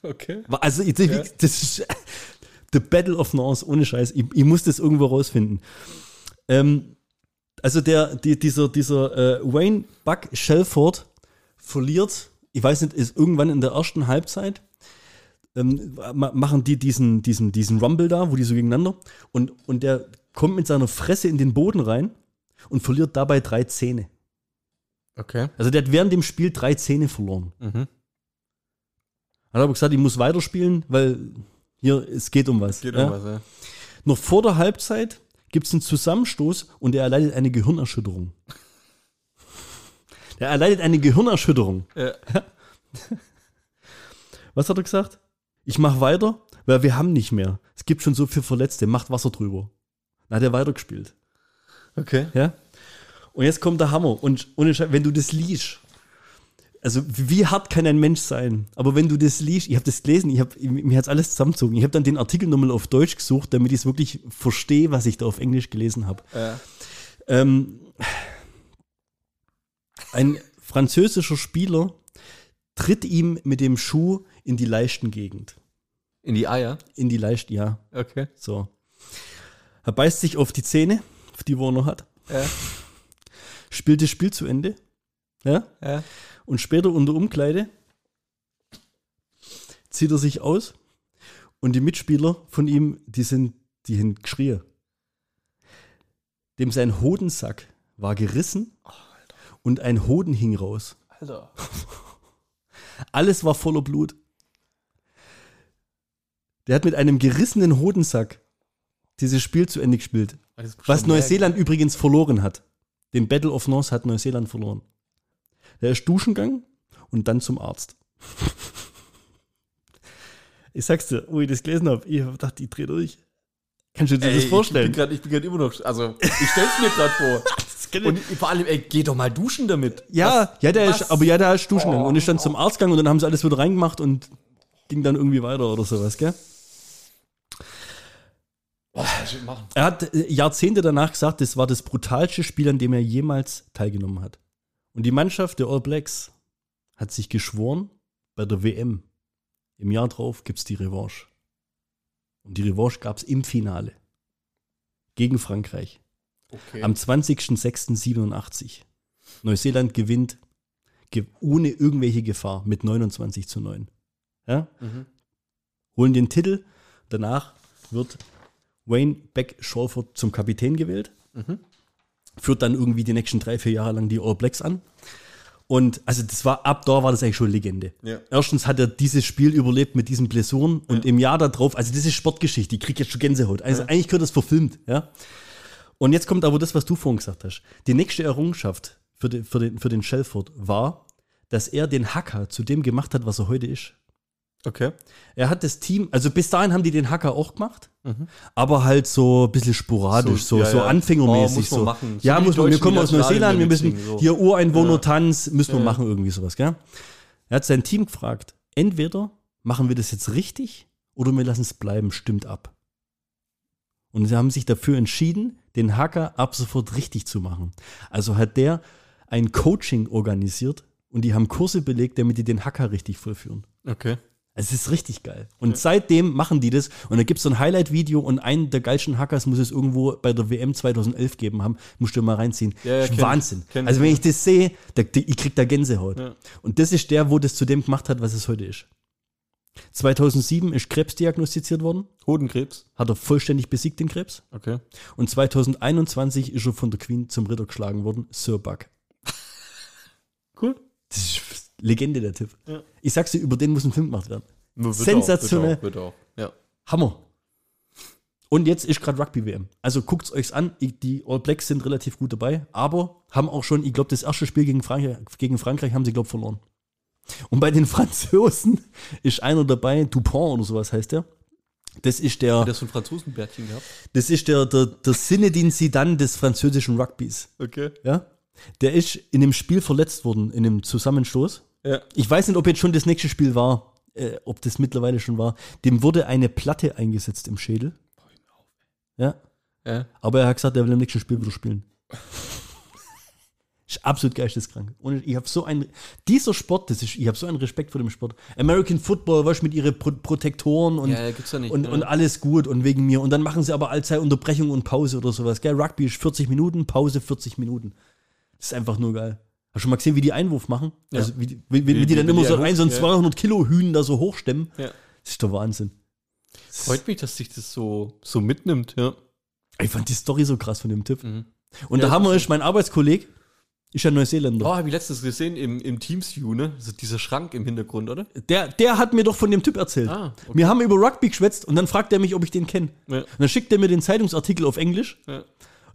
Okay. Also, ich- das ist The Battle of North, ohne Scheiß. Ich, ich muss das irgendwo rausfinden. Ähm, also, der, die, dieser, dieser äh, Wayne Buck Shelford verliert, ich weiß nicht, ist irgendwann in der ersten Halbzeit, ähm, ma- machen die diesen, diesen, diesen Rumble da, wo die so gegeneinander und, und der kommt mit seiner Fresse in den Boden rein und verliert dabei drei Zähne. Okay. Also der hat während dem Spiel drei Zähne verloren. Mhm. Hat aber gesagt, ich muss weiterspielen, weil hier, es geht um was. Geht ja? um was, ja. Noch vor der Halbzeit gibt es einen Zusammenstoß und er erleidet eine Gehirnerschütterung. Er erleidet eine Gehirnerschütterung. Ja. Was hat er gesagt? Ich mache weiter, weil wir haben nicht mehr. Es gibt schon so viele Verletzte, macht Wasser drüber. Dann hat er weitergespielt. Okay. Ja? Und jetzt kommt der Hammer. Und ohne Scheiß, wenn du das liest, also wie hart kann ein Mensch sein? Aber wenn du das liest, ich habe das gelesen, ich hab, mir hat alles zusammengezogen. Ich habe dann den Artikel nochmal auf Deutsch gesucht, damit ich es wirklich verstehe, was ich da auf Englisch gelesen habe. Ja. Ähm, ein französischer Spieler tritt ihm mit dem Schuh in die Leistengegend. In die Eier? In die Leisten, ja. Okay. So. Er beißt sich auf die Zähne, auf die wo er noch hat, Ja. spielt das Spiel zu Ende. Ja. Ja. Und später unter Umkleide zieht er sich aus und die Mitspieler von ihm, die sind, die haben geschrien. Dem sein Hodensack war gerissen und ein Hoden hing raus. Alter. Alles war voller Blut. Der hat mit einem gerissenen Hodensack dieses Spiel zu Ende gespielt. Was Neuseeland übrigens verloren hat. Den Battle of North hat Neuseeland verloren. Der ist duschen gegangen und dann zum Arzt. Ich sag's dir, wo ich das gelesen habe, ich hab gedacht, ich dreh durch. Kannst du dir das vorstellen? Ich bin gerade immer noch. Also, ich stell's mir gerade vor. Und vor allem, ey, geh doch mal duschen damit. ja, ja, der was? ist, aber ja, der ist duschen gegangen und ist dann zum Arzt gegangen und dann haben sie alles wieder reingemacht und ging dann irgendwie weiter oder sowas, gell? Was ich machen? Er hat äh, Jahrzehnte danach gesagt, das war das brutalste Spiel, an dem er jemals teilgenommen hat. Und die Mannschaft der All Blacks hat sich geschworen, bei der WM im Jahr drauf gibt es die Revanche. Und die Revanche gab es im Finale gegen Frankreich Okay. am 20.06.87. Neuseeland gewinnt ge ohne irgendwelche Gefahr mit 29 zu 9. Ja? Holen den Titel. Danach wird Wayne Beck Shawford zum Kapitän gewählt. Führt dann irgendwie die nächsten drei, vier Jahre lang die All Blacks an. Und also das war, ab da war das eigentlich schon Legende. Ja. Erstens hat er dieses Spiel überlebt mit diesen Blessuren und im Jahr darauf, also das ist Sportgeschichte, ich krieg jetzt schon Gänsehaut. Also eigentlich gehört das verfilmt, ja. Und jetzt kommt aber das, was du vorhin gesagt hast. Die nächste Errungenschaft für, den für, den, für den Shelford war, dass er den Hacker zu dem gemacht hat, was er heute ist. Okay. Er hat das Team, also bis dahin haben die den Hacker auch gemacht, aber halt so ein bisschen sporadisch, so, So, so, ja, ja. anfängermäßig. Oh, so. machen. Ja, muss man, wir kommen aus Neuseeland, wir müssen so. hier Ureinwohner Ja. Tanz, müssen wir Ja. machen, irgendwie sowas, gell? Er hat sein Team gefragt, entweder machen wir das jetzt richtig oder wir lassen es bleiben, stimmt ab. Und sie haben sich dafür entschieden, den Hacker ab sofort richtig zu machen. Also hat der ein Coaching organisiert und die haben Kurse belegt, damit die den Hacker richtig vollführen. Okay. Es ist richtig geil. Und seitdem machen die das. Und da gibt es so ein Highlight-Video und einen der geilsten Hackers muss es irgendwo bei der WM 2011 geben haben. Musst du mal reinziehen. Ja, ja, kenn. Wahnsinn. Kenn also wenn ja. ich das sehe, da, ich krieg da Gänsehaut. Ja. Und das ist der, wo das zu dem gemacht hat, was es heute ist. 2007 ist Krebs diagnostiziert worden. Hodenkrebs. Hat er vollständig besiegt, den Krebs. Okay. Und 2021 ist er von der Queen zum Ritter geschlagen worden. Sir Buck. Cool. Das ist Legende, der Tipp. Ja. Ich sag's dir, über den muss ein Film gemacht werden. Wird Sensationell. Auch, wird auch, wird auch. Ja. Hammer. Und jetzt ist gerade Rugby-WM. Also guckt's euch's an. Ich- Die All Blacks sind relativ gut dabei, aber haben auch schon, ich glaube, das erste Spiel gegen Frankreich, gegen Frankreich haben sie, glaube verloren. Und bei den Franzosen ist einer dabei, Dupont oder sowas heißt der. Das ist der, Hat das ein Franzosenbärtchen gehabt? das ist der, der, der Sinedin Sidan des französischen Rugbys. Okay. Ja? Der ist in dem Spiel verletzt worden, in dem Zusammenstoß. Ja. Ich weiß nicht, ob jetzt schon das nächste Spiel war, äh, ob das mittlerweile schon war. Dem wurde eine Platte eingesetzt im Schädel. Ja. Ja. Aber er hat gesagt, er will im nächsten Spiel wieder spielen. ist absolut geisteskrank. Und ich habe so ein dieser Sport, das ist, ich habe so einen Respekt vor dem Sport. American Football, weißt du, mit ihren Pro Protektoren und, Ja, ja nicht, und, ne? und alles gut und wegen mir. Und dann machen sie aber allzeit Unterbrechung und Pause oder sowas. Gell? Rugby ist 40 Minuten, Pause 40 Minuten. Das ist einfach nur geil. Hast du schon mal gesehen, wie die Einwurf machen? Ja. Also wie, die- wie, wie, Wie- die dann immer so ein, so ein ja. 200 Kilo Hühn da so hochstemmen. Ja. Das ist der Wahnsinn. Freut mich, dass sich das so, so mitnimmt, ja. Ich fand die Story so krass von dem Typ. Mhm. Und Ja, der Hammer ist, mein Arbeitskollege ist ja Neuseeländer. Oh, habe ich letztens gesehen im, im Teams-View, ne? Also dieser Schrank im Hintergrund, oder? Der, der hat mir doch von dem Typ erzählt. Ah, okay. Wir haben über Rugby geschwätzt und dann fragt er mich, ob ich den kenne. Ja. Und dann schickt er mir den Zeitungsartikel auf Englisch. Ja. Und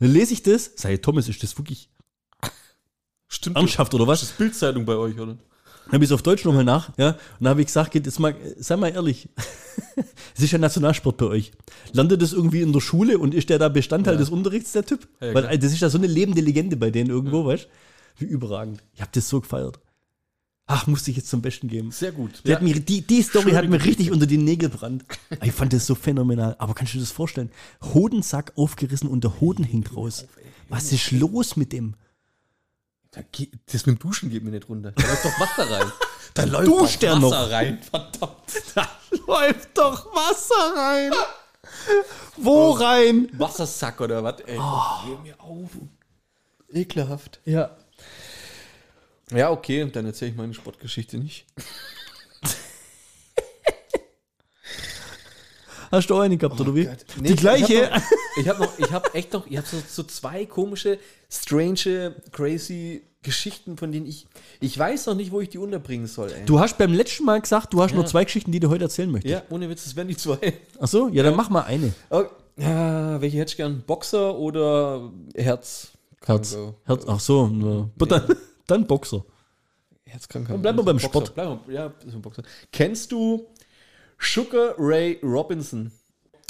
dann lese ich das. Ich, Thomas, ist das wirklich Stimmt. ernsthaft oder was? Das ist Bildzeitung bei euch, oder? Dann habe ich es auf Deutsch nochmal nach. Ja? Und dann habe ich gesagt, geht jetzt mal, sei mal ehrlich. Es ist ja Nationalsport bei euch. Landet das irgendwie in der Schule und ist der da Bestandteil Ja. des Unterrichts, der Typ? Ja, Weil klar. das ist ja so eine lebende Legende bei denen irgendwo, weißt du? Wie überragend. Ich habe das so gefeiert. Ach, musste ich jetzt zum Besten geben. Sehr gut. Die, hat mir, die, die Story Schöne hat mir richtig unter die Nägel gebrannt. Ich fand das so phänomenal. Aber kannst du dir das vorstellen? Hodensack aufgerissen und der Hoden hängt raus. Was ist los mit dem? Das mit dem Duschen geht mir nicht runter. Da läuft doch Wasser rein. Da läuft duscht doch er Wasser noch. rein. Verdammt. Da läuft doch Wasser rein. Wo rein? Wassersack oder was? Ey, hör mir auf. Ekelhaft. Ja. Ja, okay, dann erzähle ich meine Sportgeschichte nicht. Hast du auch eine gehabt, oder wie? Oh. Nee, die ich- gleiche. Ich habe noch, ich habe echt noch, ich habe so, so zwei komische, strange, crazy Geschichten, von denen ich, ich weiß noch nicht, wo ich die unterbringen soll. Ey. Du hast beim letzten Mal gesagt, du hast Ja. nur zwei Geschichten, die du heute erzählen möchtest. Ja, ohne Witz, das wären die zwei. Ach so, ja, dann mach mal eine. Oh, ja, welche hätte ich gern? Boxer oder Herz? Herz. Herz. Ach so, ne. dann, dann Boxer. Herzkrank. Dann bleiben wir beim Boxer. Sport. Bleiben wir, ja, Boxer. Kennst du Sugar Ray Robinson?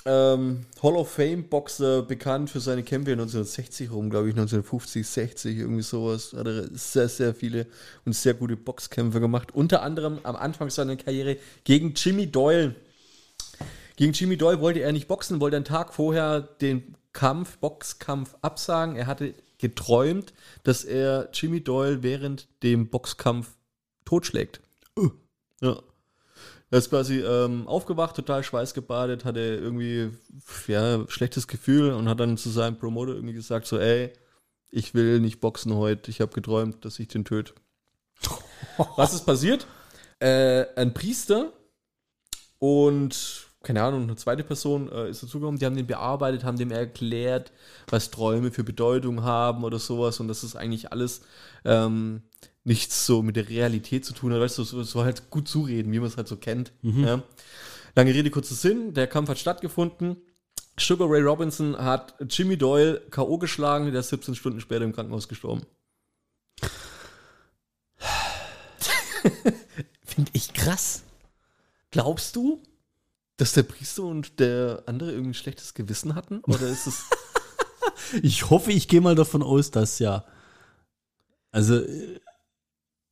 Ähm, Hall of Fame Boxer, bekannt für seine Kämpfe 1960 rum, glaube ich, 1950, 60, irgendwie sowas. Hat er sehr, sehr viele und sehr gute Boxkämpfe gemacht. Unter anderem am Anfang seiner Karriere gegen Jimmy Doyle. Gegen Jimmy Doyle wollte er nicht boxen, wollte einen Tag vorher den Kampf, Boxkampf absagen. Er hatte geträumt, dass er Jimmy Doyle während dem Boxkampf totschlägt. Ja. Er ist quasi ähm, aufgewacht, total schweißgebadet, hatte irgendwie ja, schlechtes Gefühl und hat dann zu seinem Promoter irgendwie gesagt: so, ey, ich will nicht boxen heute, ich habe geträumt, dass ich den töte. Was ist passiert? Äh, ein Priester und keine Ahnung, eine zweite Person äh, ist dazugekommen, die haben den bearbeitet, haben dem erklärt, was Träume für Bedeutung haben oder sowas und das ist eigentlich alles ähm, nichts so mit der Realität zu tun hat, weißt du, so, so halt gut zureden, wie man es halt so kennt. Ja. Lange Rede, kurzer Sinn, der Kampf hat stattgefunden. Sugar Ray Robinson hat Jimmy Doyle K.O. geschlagen, der ist 17 Stunden später im Krankenhaus gestorben. Finde ich krass. Glaubst du, dass der Priester und der andere irgendwie ein schlechtes Gewissen hatten? Oder ist es. Ich hoffe, ich gehe mal davon aus, dass ja. Also, äh,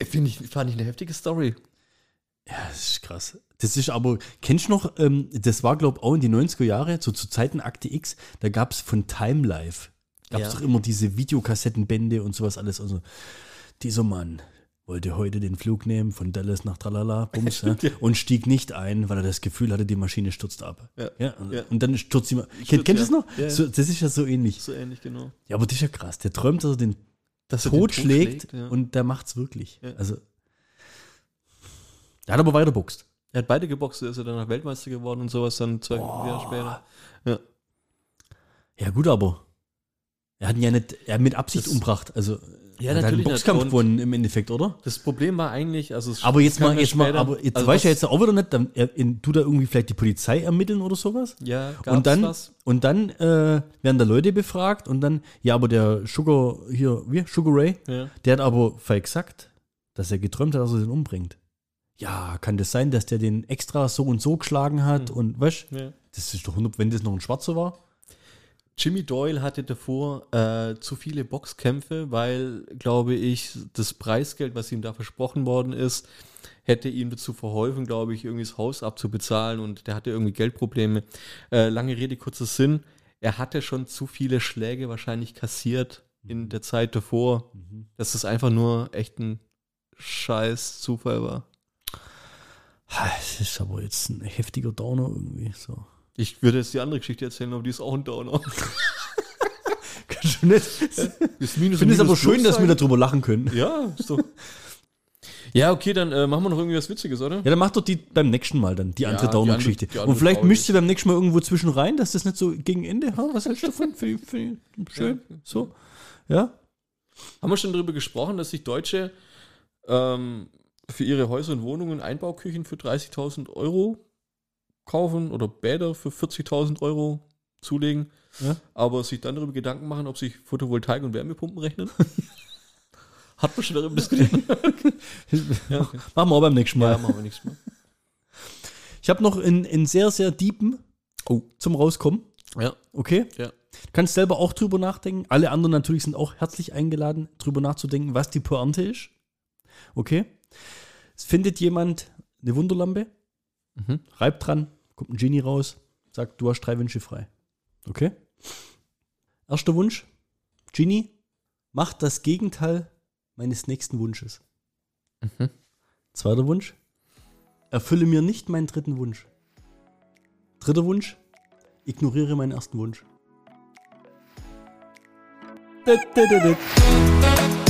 Finde ich, fand ich eine heftige Story. ja, das ist krass. Das ist aber, kennst du noch, ähm, das war, glaube ich, auch in die 90er Jahre, so zu Zeiten Akte X, da gab es von Time Life, gab es Ja. doch immer diese Videokassettenbände und sowas alles. Also, dieser Mann wollte heute den Flug nehmen von Dallas nach Tralala, Bums, ja, und stieg nicht ein, weil er das Gefühl hatte, die Maschine stürzt ab. Ja. und, Ja. und dann stürzt sie mal. Kennt, kennt ihr das noch? So, das ist ja so ähnlich. So ähnlich, genau. Ja, aber das ist ja krass. Der träumt, dass er den Er Tod Tod schlägt, ja. und der macht's wirklich. Ja. Also, der hat aber weiter boxt. Er hat beide geboxt, er ist ja danach Weltmeister geworden und sowas dann zwei Jahre später. Ja. Ja, gut, aber er hat ihn ja nicht er hat mit Absicht Das- umgebracht. Also, Ja, hat natürlich einen Boxkampf gewonnen im Endeffekt, oder? Das Problem war eigentlich, also es Aber jetzt mal, jetzt mal, später. aber jetzt Also weißt du ja jetzt auch wieder nicht, dann er, in, du da irgendwie vielleicht die Polizei ermitteln oder sowas? Ja, gab's und dann, was? und dann äh, werden da Leute befragt und dann, ja, aber der Sugar, hier, wie, Sugar Ray, Ja. der hat aber voll gesagt, dass er geträumt hat, dass er den umbringt. Ja, kann das sein, dass der den extra so und so geschlagen hat Hm. und weißt Ja. das ist doch 100, wenn das noch ein Schwarzer war. Jimmy Doyle hatte davor äh, zu viele Boxkämpfe, weil, glaube ich, das Preisgeld, was ihm da versprochen worden ist, hätte ihm dazu verholfen, glaube ich, irgendwie das Haus abzubezahlen und der hatte irgendwie Geldprobleme. Äh, lange Rede, kurzer Sinn. Er hatte schon zu viele Schläge wahrscheinlich kassiert in der Zeit davor, dass es einfach nur echt ein scheiß Zufall war. Das ist aber jetzt ein heftiger Downer irgendwie. So. Ich würde jetzt die andere Geschichte erzählen, aber die ist auch ein Downer. Kannst du nicht? Ich finde es aber schön, dass wir darüber lachen können. Ja, ist doch. Ja, okay, dann äh, machen wir noch irgendwie was Witziges, oder? Ja, dann mach doch die beim nächsten Mal dann, die andere die Downer-Geschichte. andere- Und vielleicht traurig. mischt ihr beim nächsten Mal irgendwo zwischen rein, dass das nicht so gegen Ende, ha? was hältst du davon? Für, für, schön, so. Ja? Haben wir schon darüber gesprochen, dass sich Deutsche ähm, für ihre Häuser und Wohnungen Einbauküchen für 30.000 Euro kaufen oder Bäder für 40.000 Euro zulegen, Ja. aber sich dann darüber Gedanken machen, ob sich Photovoltaik und Wärmepumpen rechnen? Hat man schon darüber diskutiert? ja, okay. Machen wir auch beim nächsten Mal. ja, machen wir nichts mehr. Ich habe noch einen, einen sehr, sehr deepen Oh. zum Rauskommen. Ja, Okay? ja. Kannst selber auch drüber nachdenken. Alle anderen natürlich sind auch herzlich eingeladen, drüber nachzudenken, was die Pointe ist. Okay? Es findet jemand eine Wunderlampe, Mhm. reibt dran, kommt ein Genie raus, sagt, du hast drei Wünsche frei. Okay? Erster Wunsch, Genie, mach das Gegenteil meines nächsten Wunsches. Mhm. Zweiter Wunsch, erfülle mir nicht meinen dritten Wunsch. Dritter Wunsch, ignoriere meinen ersten Wunsch. Dut, dut, dut,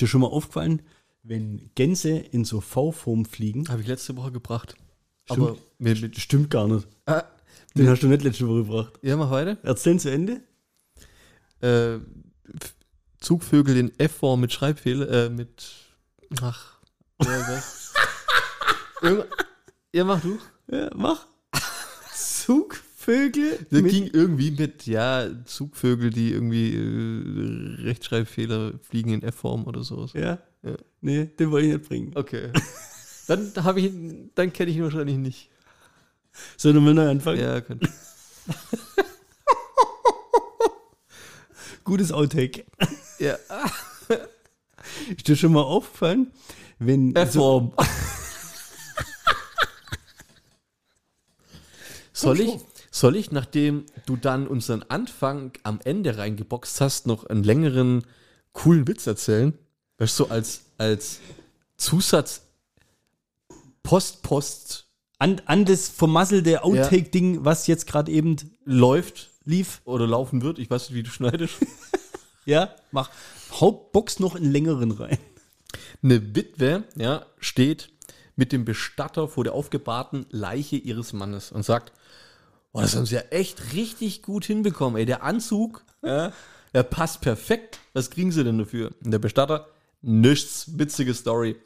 Ist dir schon mal aufgefallen, wenn Gänse in so V-Form fliegen? Habe ich letzte Woche gebracht. Stimmt. Aber mit, mit, Stimmt gar nicht. ah, Den hast du nicht letzte Woche gebracht. ja, mach weiter. Erzählen zu Ende? äh, Zugvögel in F-Form mit Schreibfehler, äh, mit, ach, ja, ja, mach du. Ja, mach. Zugvögel Das mit ging irgendwie mit, ja, Zugvögel, die irgendwie äh, Rechtschreibfehler fliegen in F-Form oder sowas. Ja. Ja. Nee, den wollte ich nicht bringen. Okay. Dann habe ich, dann kenne ich ihn wahrscheinlich nicht. Sollen wir mal neu anfangen? Ja, könnte. Gutes Outtake. Ja. Ist dir schon mal aufgefallen, wenn F-Form. Soll ich, soll ich, nachdem du dann unseren Anfang am Ende reingeboxt hast, noch einen längeren, coolen Witz erzählen? Weißt du, so als, als Zusatz Post, Post An, an das vermasselte Outtake-Ding, was jetzt gerade eben läuft lief. oder laufen wird. Ich weiß nicht, wie du schneidest. Ja, mach. Hauptbox noch einen längeren rein. Eine Witwe, ja, steht mit dem Bestatter vor der aufgebahrten Leiche ihres Mannes und sagt, oh, das haben sie ja echt richtig gut hinbekommen, ey, der Anzug, ja, der passt perfekt. Was kriegen sie denn dafür? Und der Bestatter, nichts, witzige Story.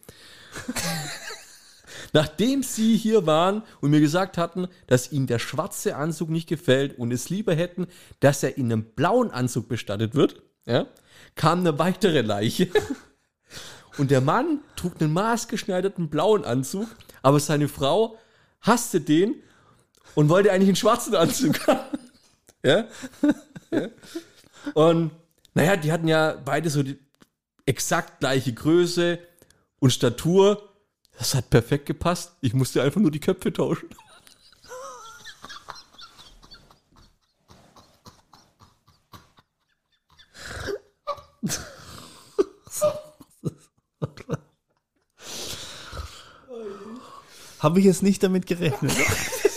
Nachdem sie hier waren und mir gesagt hatten, dass ihnen der schwarze Anzug nicht gefällt und es lieber hätten, dass er in einem blauen Anzug bestattet wird, ja, kam eine weitere Leiche. Und der Mann trug einen maßgeschneiderten blauen Anzug, aber seine Frau hasste den und wollte eigentlich einen schwarzen Anzug haben. Ja? ja? Und naja, die hatten ja beide so die exakt gleiche Größe und Statur. Das hat perfekt gepasst. Ich musste einfach nur die Köpfe tauschen. Habe ich jetzt nicht damit gerechnet.